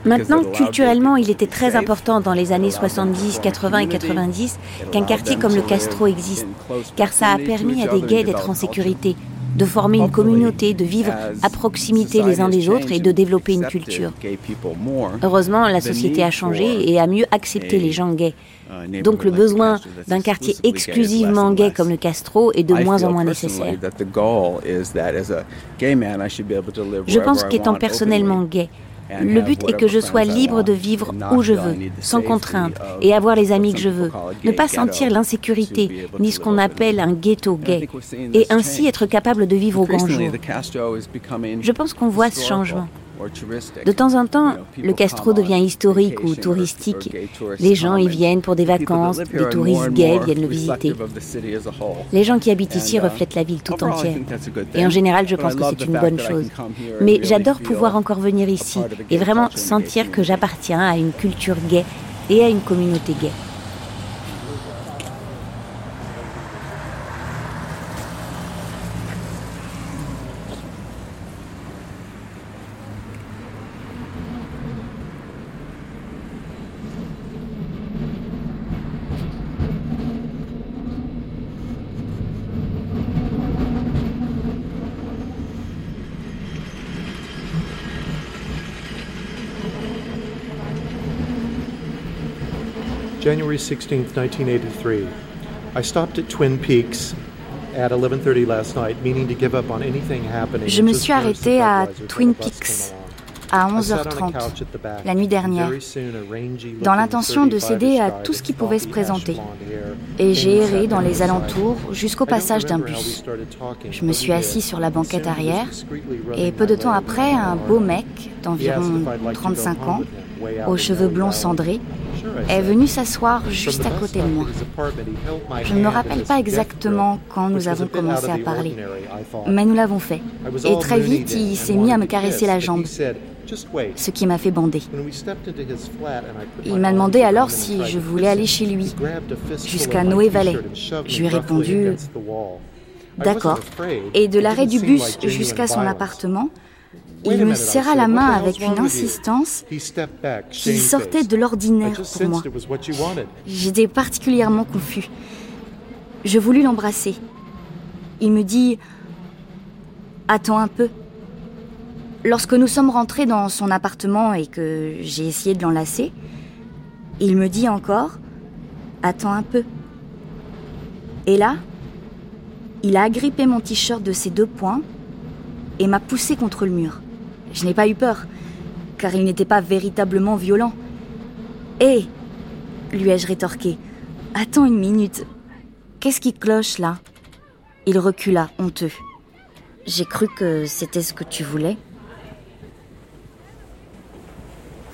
Speaker 16: Maintenant, culturellement, il était très important dans les années 70, 80 et 90 qu'un quartier comme le Castro existe, car ça a permis à des gays d'être en sécurité, de former une communauté, de vivre à proximité les uns des autres et de développer une culture. Heureusement, la société a changé et a mieux accepté les gens gays. Donc le besoin d'un quartier exclusivement gay comme le Castro est de moins en moins nécessaire. Je pense qu'étant personnellement gay, le but est que je sois libre de vivre où je veux, sans contrainte, et avoir les amis que je veux. Ne pas sentir l'insécurité, ni ce qu'on appelle un ghetto gay, et ainsi être capable de vivre au grand jour. Je pense qu'on voit ce changement. De temps en temps, le Castro devient historique ou touristique. Les gens y viennent pour des vacances, des touristes gays viennent le visiter. Les gens qui habitent ici reflètent la ville tout entière. Et en général, je pense que c'est une bonne chose. Mais j'adore pouvoir encore venir ici et vraiment sentir que j'appartiens à une culture gay et à une communauté gay.
Speaker 24: January 16th, 1983. I stopped at Twin Peaks at 11:30 last night, meaning to give up on anything happening.
Speaker 4: Je me suis arrêté à Twin Peaks à 11h30 la nuit dernière, dans l'intention de céder à tout ce qui pouvait se présenter. Et j'ai erré dans les alentours jusqu'au passage d'un bus. Je me suis assis sur la banquette arrière et peu de temps après, un beau mec d'environ 35 ans, aux cheveux blonds cendrés, est venu s'asseoir juste à côté de moi. Je ne me rappelle pas exactement quand nous avons commencé à parler, mais nous l'avons fait. Et très vite, il s'est mis à me caresser la jambe, ce qui m'a fait bander. Il m'a demandé alors si je voulais aller chez lui, jusqu'à Noé Valley. Je lui ai répondu D'accord. Et de l'arrêt du bus jusqu'à son appartement, il me serra la main avec une insistance qui sortait de l'ordinaire pour moi. J'étais particulièrement confus. Je voulus l'embrasser. Il me dit ⁇ Attends un peu ⁇ Lorsque nous sommes rentrés dans son appartement et que j'ai essayé de l'enlacer, il me dit encore ⁇ Attends un peu ⁇ Et là, il a agrippé mon t-shirt de ses deux poings et m'a poussé contre le mur. Je n'ai pas eu peur, car il n'était pas véritablement violent. Hé lui ai-je rétorqué. Attends une minute. Qu'est-ce qui cloche là? Il recula, honteux. J'ai cru que c'était ce que tu voulais.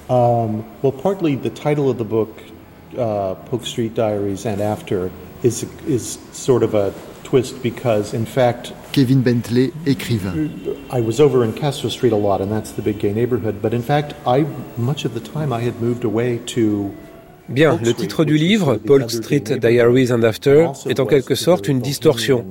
Speaker 24: Um, well, partly the title of the book, uh, Polk Street Diaries and After, is, is sort of a twist because, in fact,
Speaker 2: Kevin Bentley, écrivain.
Speaker 24: I was over in Castro Street a lot, and that's the big gay neighborhood. But in fact, I much of the time I had moved away to
Speaker 25: Bien, le titre du livre, Polk Street Diaries and After, est en quelque sorte une distorsion.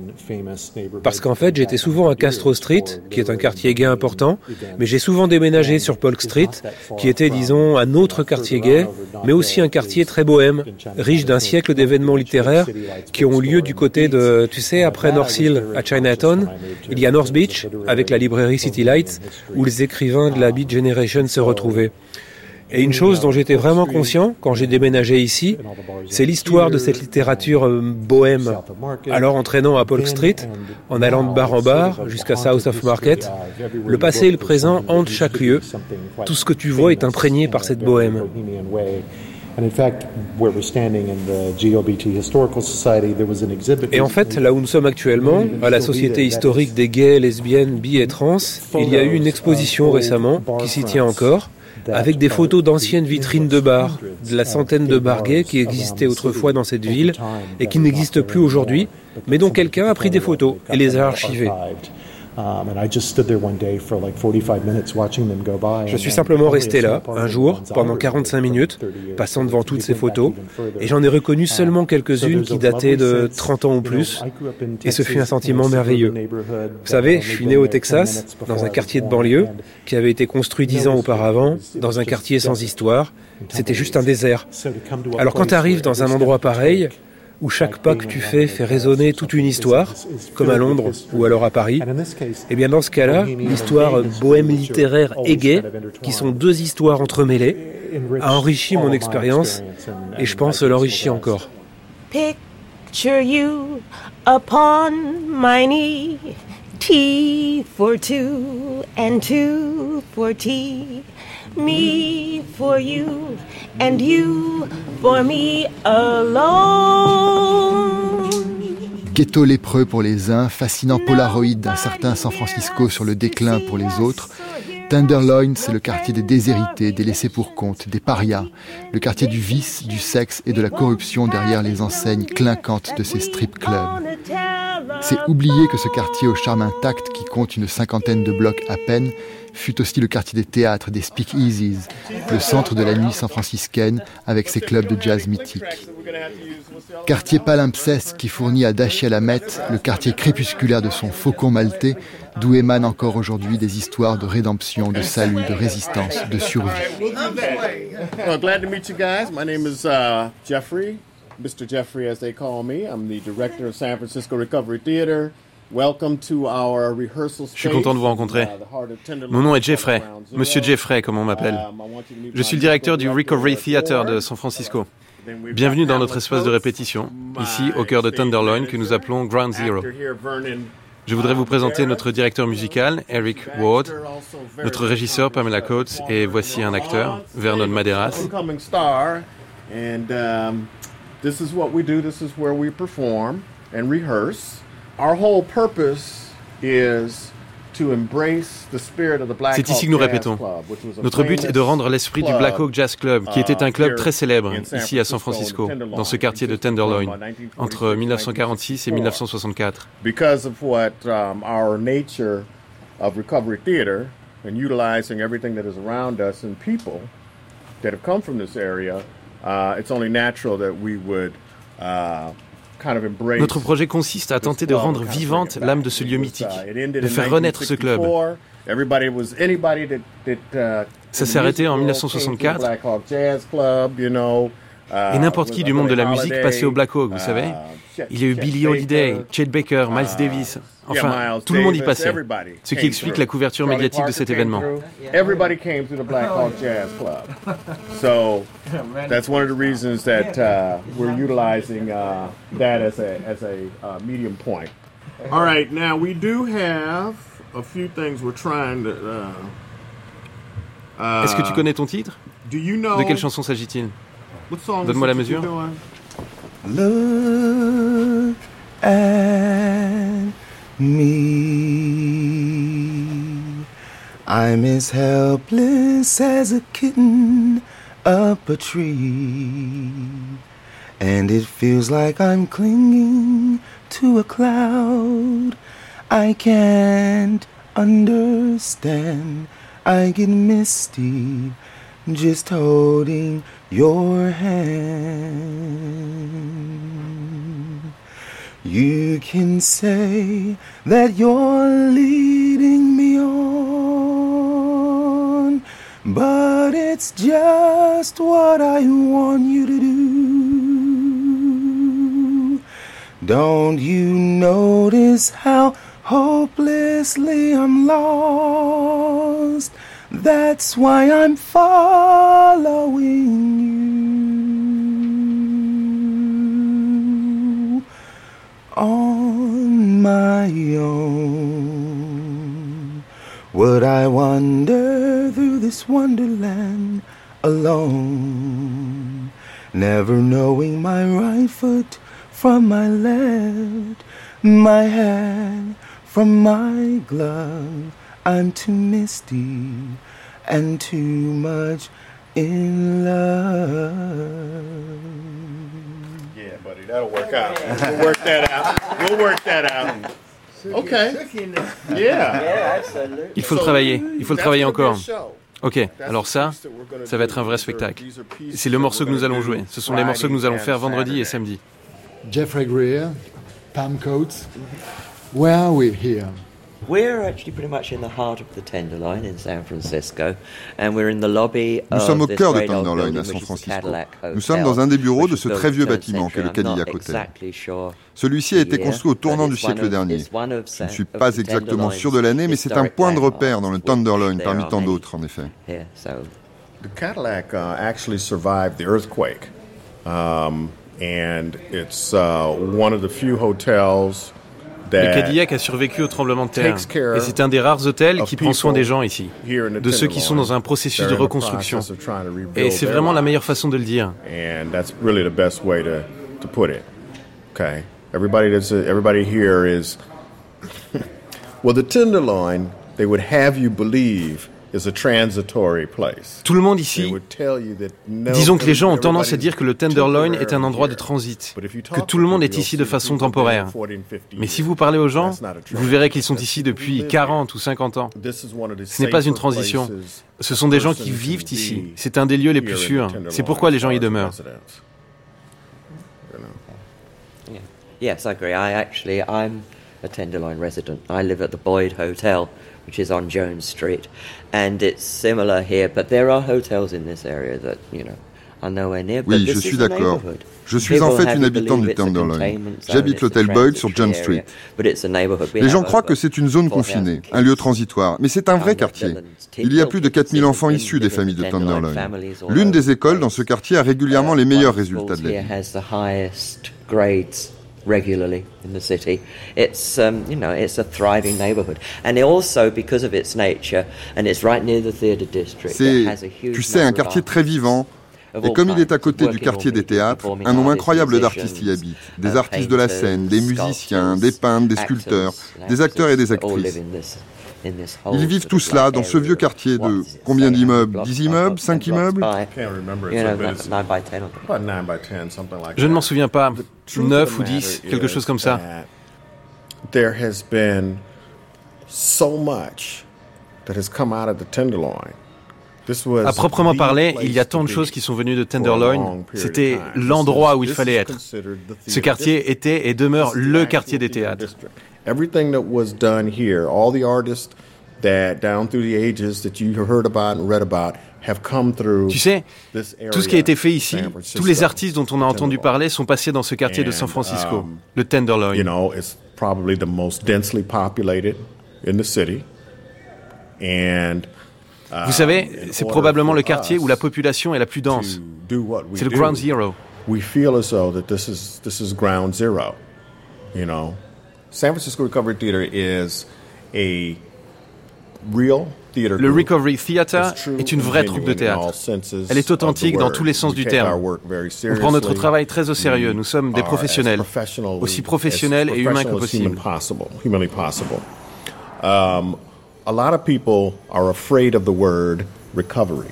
Speaker 25: Parce qu'en fait, j'étais souvent à Castro Street, qui est un quartier gay important, mais j'ai souvent déménagé sur Polk Street, qui était, disons, un autre quartier gay, mais aussi un quartier très bohème, riche d'un siècle d'événements littéraires qui ont lieu du côté de, tu sais, après North Hill à Chinatown, il y a North Beach, avec la librairie City Lights, où les écrivains de la Beat Generation se retrouvaient. Et une chose dont j'étais vraiment conscient quand j'ai déménagé ici, c'est l'histoire de cette littérature euh, bohème. Alors entraînant à Polk Street, en allant de bar en bar jusqu'à South of Market, le passé et le présent hantent chaque lieu. Tout ce que tu vois est imprégné par cette bohème. Et en fait, là où nous sommes actuellement, à la Société historique des gays, lesbiennes, bi et trans, il y a eu une exposition récemment qui s'y tient encore avec des photos d'anciennes vitrines de bars, de la centaine de bars gays qui existaient autrefois dans cette ville et qui n'existent plus aujourd'hui, mais dont quelqu'un a pris des photos et les a archivées. Je suis simplement resté là, un jour, pendant 45 minutes, passant devant toutes ces photos, et j'en ai reconnu seulement quelques-unes qui dataient de 30 ans ou plus, et ce fut un sentiment merveilleux. Vous savez, je suis né au Texas, dans un quartier de banlieue, qui avait été construit dix ans auparavant, dans un quartier sans histoire. C'était juste un désert. Alors quand tu arrives dans un endroit pareil, où chaque pas que tu fais fait résonner toute une histoire, comme à Londres ou alors à Paris, et eh bien dans ce cas-là, l'histoire bohème littéraire et gay, qui sont deux histoires entremêlées, a enrichi mon expérience et je pense l'enrichit encore.
Speaker 26: Picture you upon my knee, tea for two and two for tea. Me for you and you for me alone.
Speaker 2: Ghetto lépreux pour les uns, fascinant Polaroid d'un certain San Francisco sur le déclin pour les autres. Tenderloin, c'est le quartier des déshérités, des laissés pour compte, des parias, le quartier du vice, du sexe et de la corruption derrière les enseignes clinquantes de ces strip clubs. C'est oublier que ce quartier au charme intact qui compte une cinquantaine de blocs à peine fut aussi le quartier des théâtres, des speakeasies, le centre de la nuit san-franciscaine avec ses clubs de jazz mythiques. Quartier palimpseste qui fournit à Dachi Lamette le quartier crépusculaire de son faucon maltais, d'où émanent encore aujourd'hui des histoires de rédemption, de salut, de résistance, de survie.
Speaker 27: Jeffrey, Mr. Jeffrey as they call me. I'm the director of San Francisco Recovery Theater.
Speaker 11: Je suis content de vous rencontrer. Uh, Mon nom est Jeffrey, Monsieur Jeffrey comme on m'appelle. Um, Je suis le directeur du Recovery Theater de San Francisco. Bienvenue dans notre espace de répétition, ici au cœur de Tenderloin que nous appelons Ground Zero. Je voudrais vous présenter notre directeur musical, Eric Ward, notre régisseur, Pamela Coates, et voici un acteur, Vernon Maderas.
Speaker 27: This is what we do, this is where we perform and rehearse. Our whole purpose is
Speaker 11: C'est ici que nous répétons. Notre but est de rendre l'esprit du Black Hawk Jazz Club, qui était un club très célèbre ici à San Francisco, dans ce quartier de Tenderloin, entre 1946 et 1964. Because of what um, our nature of recovery theater and utilizing everything that is around us and people that have come from this area, uh, it's only natural that we would uh, notre projet consiste à tenter de rendre vivante l'âme de ce lieu mythique, de faire renaître ce club. Ça s'est arrêté en 1964. Et n'importe qui du monde de la musique passait au Black Hawk, vous savez. Il y a eu Billie Holiday, Chet Baker, Miles Davis. Enfin, tout le monde y passait. Ce qui explique la couverture médiatique de cet événement. Everybody came to the Black Hawk Jazz Club. So that's one of the reasons that uh, we're utilizing uh, that as a as a uh, medium point.
Speaker 27: All right, now we do have a few things we're trying to. Uh,
Speaker 11: uh, Est-ce que tu connais ton titre? De quelle chanson s'agit-il? Donne-moi la mesure.
Speaker 26: Look at me. I'm as helpless as a kitten up a tree. And it feels like I'm clinging to a cloud. I can't understand. I get misty just holding your hand. You can say that you're leading me on, but it's just what I want you to do. Don't you notice how hopelessly I'm lost? That's why I'm following you on my own. Would I wander through this wonderland alone, never knowing my right foot from my left, my hand from my glove? I'm too misty and too much in love.
Speaker 27: Yeah, buddy, that'll work out. We'll work that out. We'll work that out. Okay. Yeah.
Speaker 11: Il faut le travailler. Il faut le travailler encore. Ok, alors ça, ça va être un vrai spectacle. C'est le morceau que nous allons jouer. Ce sont les morceaux que nous allons faire vendredi et samedi.
Speaker 2: Jeffrey Greer, Pam Coates. Where are we here?
Speaker 28: We're actually pretty much in the heart of the Tenderloin in San Francisco, and we're in the lobby
Speaker 29: Nous sommes au cœur de Tenderloin à San Francisco. Nous sommes dans un des bureaux de ce très vieux bâtiment qu'est le Cadillac Hotel. Celui-ci a été construit au tournant du siècle dernier. Je ne suis pas exactement sûr de l'année, mais c'est un point de repère dans le Tenderloin parmi tant d'autres, en effet.
Speaker 27: The Cadillac uh, actually survived the earthquake, um, and it's uh, one of the few hotels
Speaker 11: le Cadillac a survécu au tremblement de terre et c'est un des rares hôtels qui prend soin des gens ici, de ceux qui sont dans un processus de reconstruction. Et c'est vraiment la meilleure façon de le dire.
Speaker 27: Everybody, everybody here is. well, the Tenderloin, they would have you believe
Speaker 11: tout le monde ici, disons que les gens ont tendance à dire que le Tenderloin est un endroit de transit, que tout le monde est ici de façon temporaire. Mais si vous parlez aux gens, vous verrez qu'ils sont ici depuis 40 ou 50 ans. Ce n'est pas une transition. Ce sont des gens qui vivent ici. C'est un des lieux les plus sûrs. C'est pourquoi les gens y demeurent.
Speaker 28: Yes, I agree. I actually, I'm a Tenderloin resident. I live at the Boyd Hotel. Which is on Jones Street, and it's similar here. But there are hotels in this area that you know are nowhere near.
Speaker 29: Oui, je suis d'accord. Je suis en fait une habitante du Tenderloin. J'habite l'hôtel Boyd sur John Street. Les gens croient que c'est une zone confinée, un lieu transitoire, mais c'est un vrai quartier. Il y a plus de 4000 enfants issus des familles de Tenderloin. L'une des écoles dans ce quartier a régulièrement les meilleurs résultats de la vie
Speaker 28: regularly in the city. It's um, you know it's a thriving neighborhood, and also because of its nature, and it's right near the theatre district.
Speaker 29: C'est, tu sais, un quartier très vivant. Et comme il est à côté du quartier des théâtres, un nombre incroyable d'artistes y habitent. Des artistes de la scène, des musiciens, des peintres, des sculpteurs, des acteurs et des actrices. Ils vivent tous là, dans ce vieux quartier de combien d'immeubles? 10 immeubles? 5 immeubles?
Speaker 11: Je ne m'en souviens pas. 9 ou 10, quelque chose comme ça.
Speaker 27: There has been so much that has come out of the Tenderloin.
Speaker 11: À proprement parler, il y a tant de choses qui sont venues de Tenderloin. C'était l'endroit où il fallait être. Ce quartier était et demeure le quartier des théâtres.
Speaker 27: Everything that was done here, all the artists that down through the ages that you heard about and read about have come through
Speaker 11: Tu sais, tout ce qui a été fait ici, tous les artistes dont on a entendu parler sont passés dans ce quartier de San Francisco,
Speaker 27: um,
Speaker 11: le Tenderloin.
Speaker 27: You know, it's probably the most densely populated in the city. And
Speaker 11: uh, Vous savez, c'est probablement le quartier où la population est la plus dense. C'est le ground zero.
Speaker 27: We feel as though that this is this is ground zero. You know, San Francisco Recovery Theater is a real theater
Speaker 11: le Recovery Theater est une vraie troupe de théâtre. Elle est authentique dans tous les sens du terme. On prend notre travail très au sérieux. Nous sommes des professionnels, aussi professionnels et humains que possible.
Speaker 27: A lot of people are afraid of the word recovery.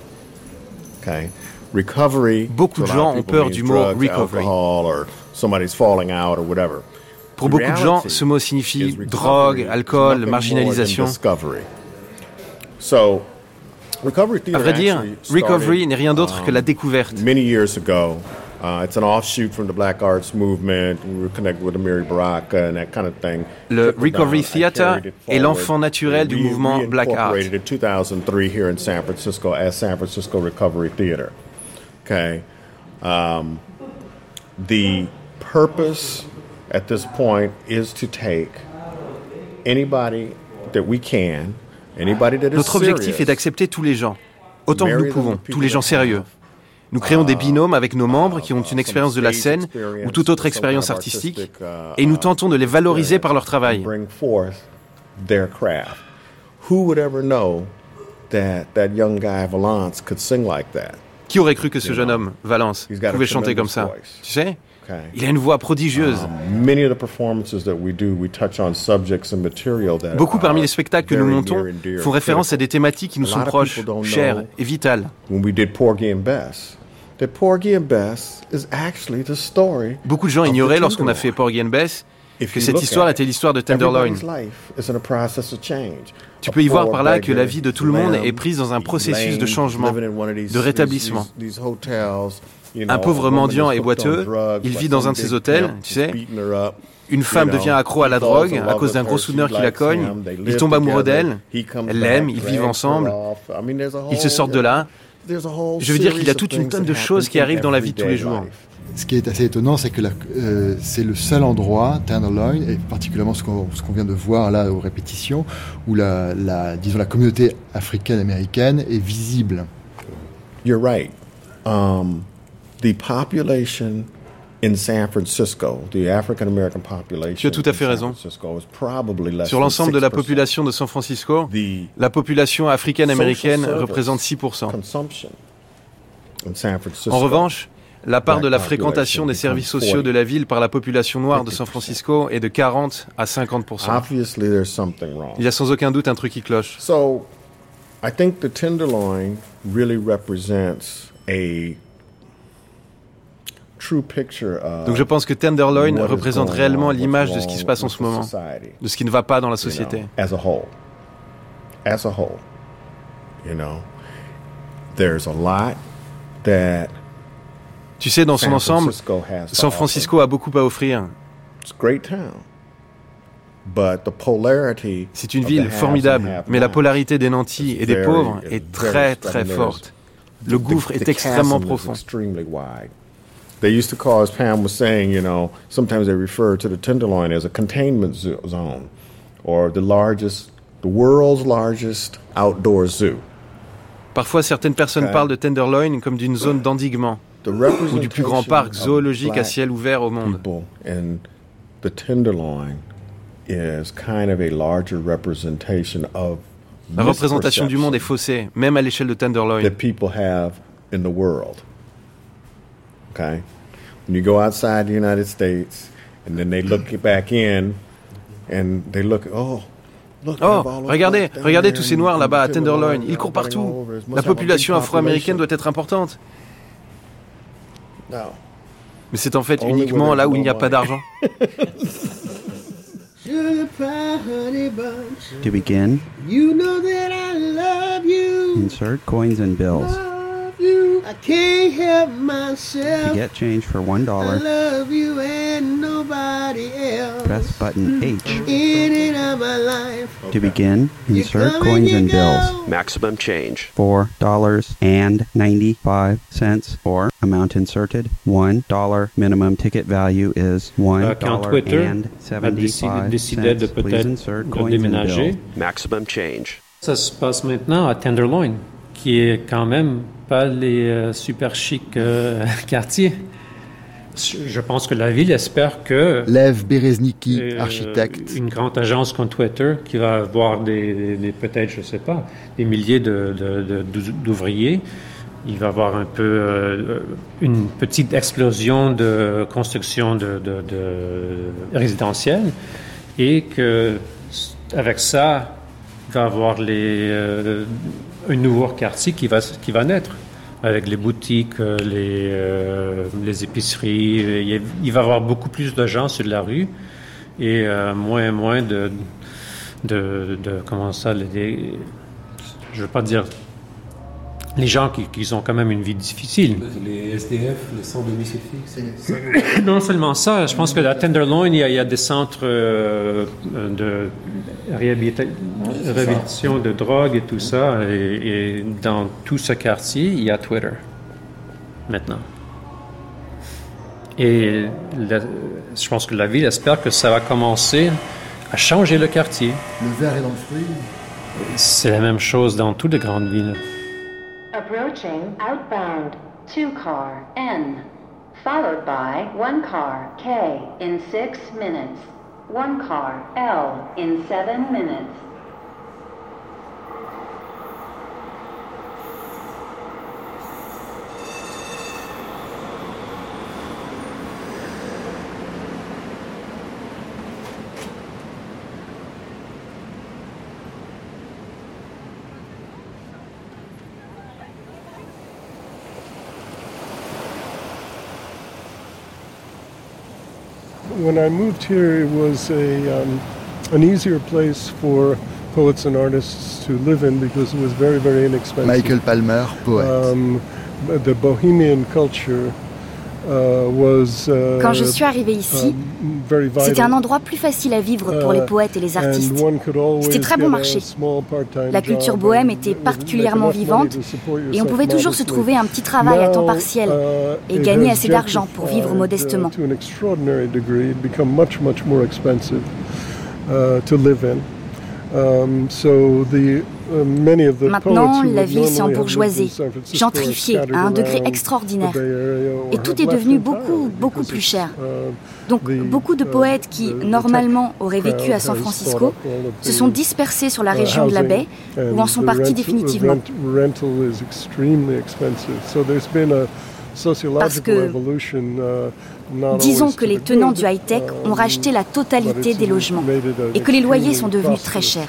Speaker 27: Okay? Recovery.
Speaker 11: Beaucoup de gens ont peur du mot recovery.
Speaker 27: Or somebody's falling out or whatever.
Speaker 11: Pour beaucoup de gens, ce mot signifie drogue, alcool, marginalisation. À vrai dire, recovery n'est rien d'autre que la découverte. Le Recovery Theater est l'enfant naturel du mouvement Black Art.
Speaker 27: At this point is to take anybody that we can, anybody that is
Speaker 11: Notre objectif est d'accepter tous les gens, autant que nous pouvons, tous les gens sérieux. Nous créons des binômes avec nos membres qui ont une expérience de la scène ou toute autre expérience artistique et nous tentons de les valoriser par leur travail. Qui aurait cru que ce jeune homme, Valence, pouvait chanter comme ça Tu sais il a une voix prodigieuse. Beaucoup parmi les spectacles que nous montons font référence à des thématiques qui nous sont proches, chères et vitales. Beaucoup de gens ignoraient lorsqu'on a fait Porgy and Bess que cette histoire était l'histoire de Tenderloin. Tu peux y voir par là que la vie de tout le monde est prise dans un processus de changement, de rétablissement. Un pauvre mendiant et boiteux, il vit dans un de ces hôtels, tu sais. Une femme devient accro à la drogue à cause d'un gros soudeur qui la cogne. Il tombe amoureux d'elle. Elle l'aime, ils vivent ensemble. Ils se sortent de là. Je veux dire qu'il y a toute une tonne de choses qui arrivent dans la vie de tous les jours.
Speaker 2: Ce qui est assez étonnant, c'est que euh, c'est le seul endroit, Tenderloin, et particulièrement ce qu'on vient de voir là aux répétitions, où la, la disons, la communauté africaine-américaine est visible.
Speaker 27: You're right. Um, the population in San Francisco, the African American population.
Speaker 11: Tu as tout à fait raison. Sur l'ensemble de la population de San Francisco, la population africaine-américaine représente 6%. En revanche, la part de la fréquentation des services sociaux de la ville par la population noire de San Francisco est de 40 à 50 Il y a sans aucun doute un truc qui cloche.
Speaker 27: So, I think the Tenderloin really represents a
Speaker 11: donc je pense que Tenderloin représente réellement l'image de ce qui se passe en ce moment, de ce qui ne va pas dans la société.
Speaker 27: As a whole, as a whole, you know, there's a lot that
Speaker 11: tu sais, dans son ensemble, San Francisco a beaucoup à offrir. C'est une ville formidable, mais la polarité des nantis et des pauvres est très très forte. Le gouffre est extrêmement profond.
Speaker 27: They used to call, as Pam was saying, you know, sometimes they refer to the Tenderloin as a containment zone or the largest, the world's largest outdoor zoo.
Speaker 11: Parfois, certaines personnes parlent de Tenderloin comme d'une zone d'endiguement ou du plus grand parc zoologique à ciel ouvert au monde.
Speaker 27: And the Tenderloin is kind of a larger representation of
Speaker 11: La représentation du monde est faussée, même à l'échelle de Tenderloin.
Speaker 27: That people have in the world. Okay? When you go outside the United States and then they look back in and they look, oh,
Speaker 11: Oh, regardez, regardez tous ces noirs là-bas à Tenderloin. Ils courent partout. La population afro-américaine doit être importante. Mais c'est en fait uniquement là où il n'y a pas d'argent.
Speaker 30: To begin, insert coins and bills. I can't help myself. To get change for one dollar, I love you and nobody else. Press button H. In and out my life. To begin, insert coins and bills.
Speaker 31: Maximum change.
Speaker 30: Four dollars and ninety-five cents. Or amount inserted one dollar. Minimum ticket value is one
Speaker 9: euh, and seventy-five cents. Please insert coins and bills.
Speaker 31: Maximum change.
Speaker 9: Ça se passe maintenant à Tenderloin, qui est quand même pas les euh, super chics euh, quartiers. Je pense que la ville espère que...
Speaker 2: Lev Berezniki, euh, architecte.
Speaker 9: Une grande agence comme Twitter qui va avoir des, peut-être, je sais pas, des milliers d'ouvriers. Il va avoir un peu une petite explosion de construction de, résidentielle et que avec ça, il va avoir les un nouveau quartier qui va, qui va naître avec les boutiques, euh, les, euh, les épiceries. Il, va y avoir beaucoup plus de gens sur la rue et euh, moins et moins de, de, comment ça, les, je veux pas dire les gens qui, qui, ont quand même une vie difficile.
Speaker 8: Les SDF, les sans domicile fixe.
Speaker 9: non seulement ça, je pense que à Tenderloin, il y a, il y a des centres euh, de réhabilitation de drogue et tout ça. Et, et, dans tout ce quartier, il y a Twitter maintenant. Et je pense que la ville espère que ça va commencer à changer le quartier.
Speaker 2: Le verre est dans le fruit.
Speaker 9: C'est la même chose dans toutes les grandes villes.
Speaker 32: Approaching outbound 2 car N, followed by 1 car K in 6 minutes, 1 car L in 7 minutes.
Speaker 33: When I moved here, it was a um, an easier place for poets and artists to live in because it was very, very inexpensive.
Speaker 2: Michael Palmer, poète. Um,
Speaker 33: the Bohemian culture
Speaker 4: Quand je suis arrivé ici, um, c'était un endroit plus facile à vivre pour les uh, poètes et les artistes. C'était très bon marché. La culture bohème était particulièrement vivante et on pouvait toujours se trouver un petit travail à temps partiel uh, et gagner assez d'argent pour vivre modestement.
Speaker 33: Um, so the
Speaker 4: Maintenant, la ville s'est embourgeoisée, gentrifiée à un degré extraordinaire. Et tout est devenu beaucoup, beaucoup plus cher. Donc, beaucoup de poètes qui, normalement, auraient vécu à San Francisco se sont dispersés sur la région de la baie ou en sont partis définitivement. Parce que, disons que les tenants du high-tech ont racheté la totalité des logements et que les loyers sont devenus très chers.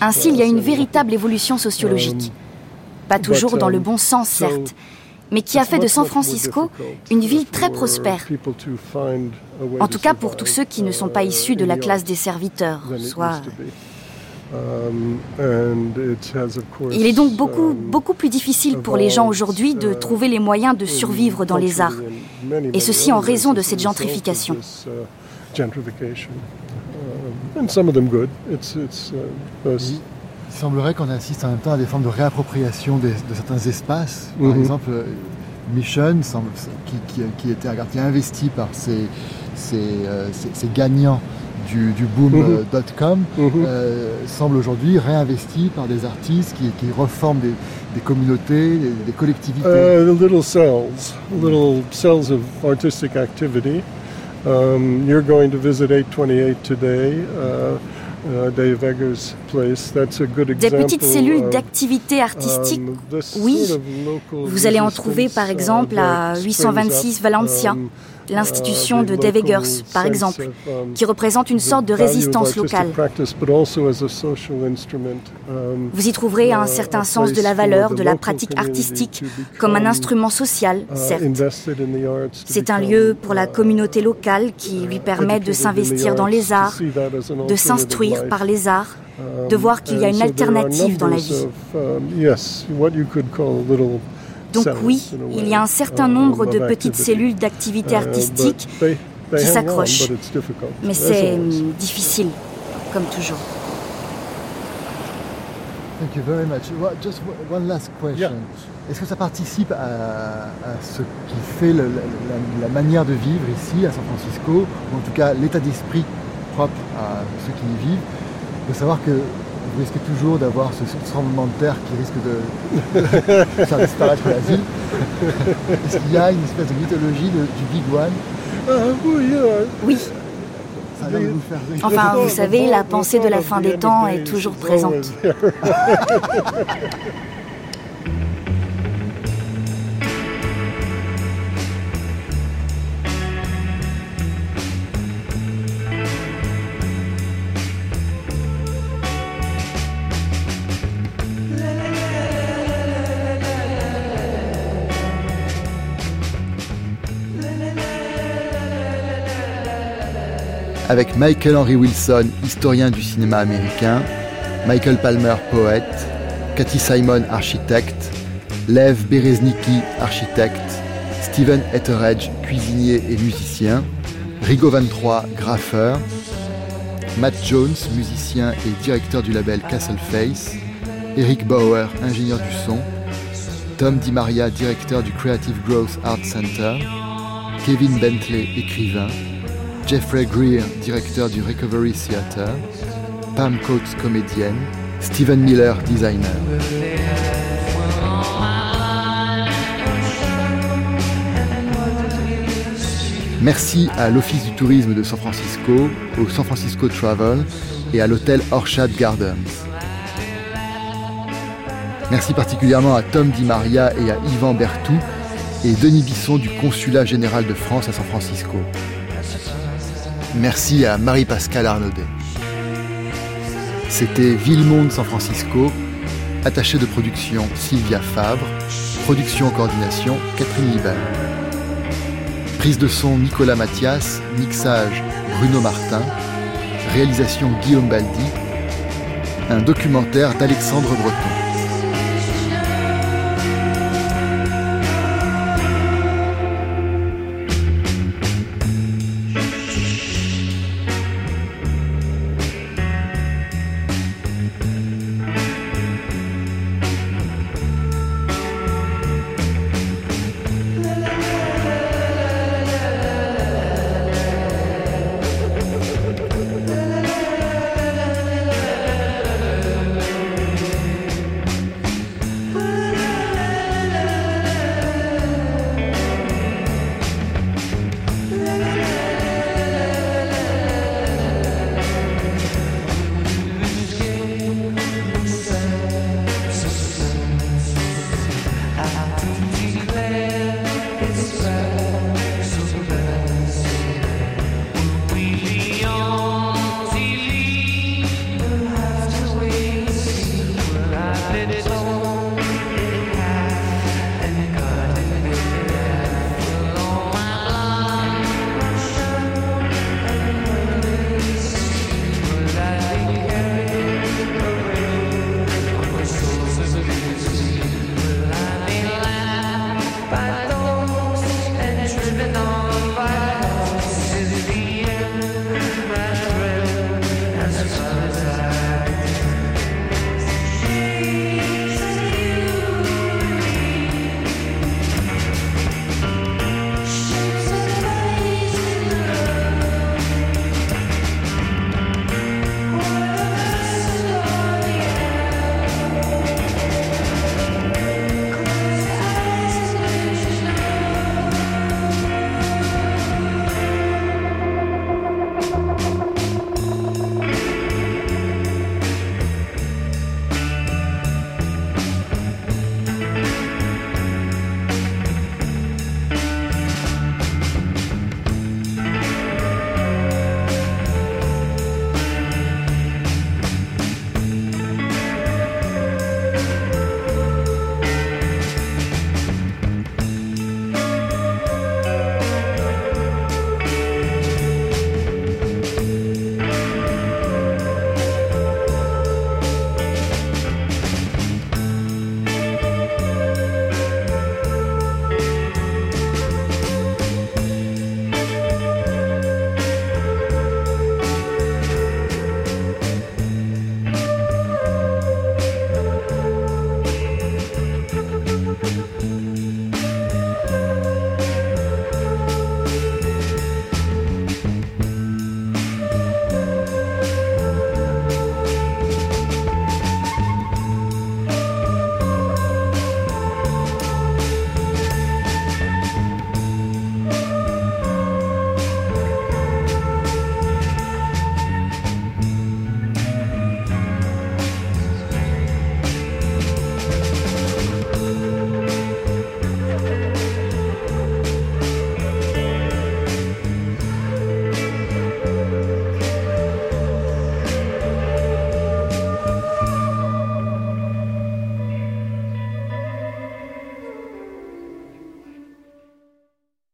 Speaker 4: Ainsi, il y a une véritable évolution sociologique. Um, Pas toujours dans le um, bon sens, certes, mais qui a fait de San Francisco une ville très prospère. En tout cas pour tous ceux qui ne sont pas uh, issus de la classe des serviteurs, soit... Um, il est donc beaucoup, beaucoup plus difficile pour les gens aujourd'hui de uh, trouver les moyens de survivre dans les arts, et ceci en raison de cette gentrification.
Speaker 2: Il semblerait qu'on assiste en même temps à des formes de réappropriation de certains espaces. Par mm-hmm. exemple, euh, Mission, qui, qui, était, qui a investi par ces, euh, gagnants du, boom.com, mm-hmm. mm-hmm. euh, semble aujourd'hui réinvesti par des artistes qui, reforment des, communautés, des, collectivités.
Speaker 33: Uh, little cells, little cells of artistic activity. Um, you're going to visit 828 today. Uh, uh, Dave Eggers place. That's a good
Speaker 4: Des petites cellules d'activité artistique, um, oui. Vous allez en trouver par exemple à 826 Valencia. Um, l'institution de Dave Eggers, par exemple, qui représente une sorte de résistance locale. Vous y trouverez un certain sens de la valeur de la pratique artistique comme un instrument social, certes. C'est un lieu pour la communauté locale qui lui permet de s'investir dans les arts, de s'instruire par les arts, de voir qu'il y a une alternative dans la vie. Donc oui, il y a un certain nombre de petites cellules d'activité uh, artistique qui s'accrochent. Mais c'est difficile, comme toujours.
Speaker 2: Thank you very much. just one last question. Est-ce que ça participe à, ce qui fait la, manière de vivre ici à San Francisco, ou en tout cas l'état d'esprit propre à ceux qui y vivent, de savoir que vous risquez toujours d'avoir ce tremblement de terre qui risque de faire disparaître la ville. Est-ce qu'il y a une espèce de mythologie du Big One?
Speaker 33: Ah,
Speaker 4: Oui. Enfin, vous savez, la pensée de la fin des temps est toujours présente.
Speaker 2: avec Michael Henry Wilson, historien du cinéma américain, Michael Palmer, poète, Cathy Simon, architecte, Lev Bereznicki, architecte, Stephen Etheredge, cuisinier et musicien, Rigo 23, graffeur, Matt Jones, musicien et directeur du label Castle Face, Eric Bauer, ingénieur du son, Tom Di Maria, directeur du Creative Growth Art Center, Kevin Bentley, écrivain, Jeffrey Greer, directeur du Recovery Theatre, Pam Coates, comédienne, Stephen Miller, designer. Merci à l'Office du tourisme de San Francisco, au San Francisco Travel et à l'hôtel Orchard Gardens. Merci particulièrement à Tom Di Maria et à Yvan Bertou et Denis Bisson du Consulat général de France à San Francisco. Merci à Marie-Pascale Arnaudet. C'était Villemonde San Francisco, attaché de production Sylvia Fabre, production coordination Catherine Libert. Prise de son Nicolas Mathias, mixage Bruno Martin, réalisation Guillaume Baldi, un documentaire d'Alexandre Breton.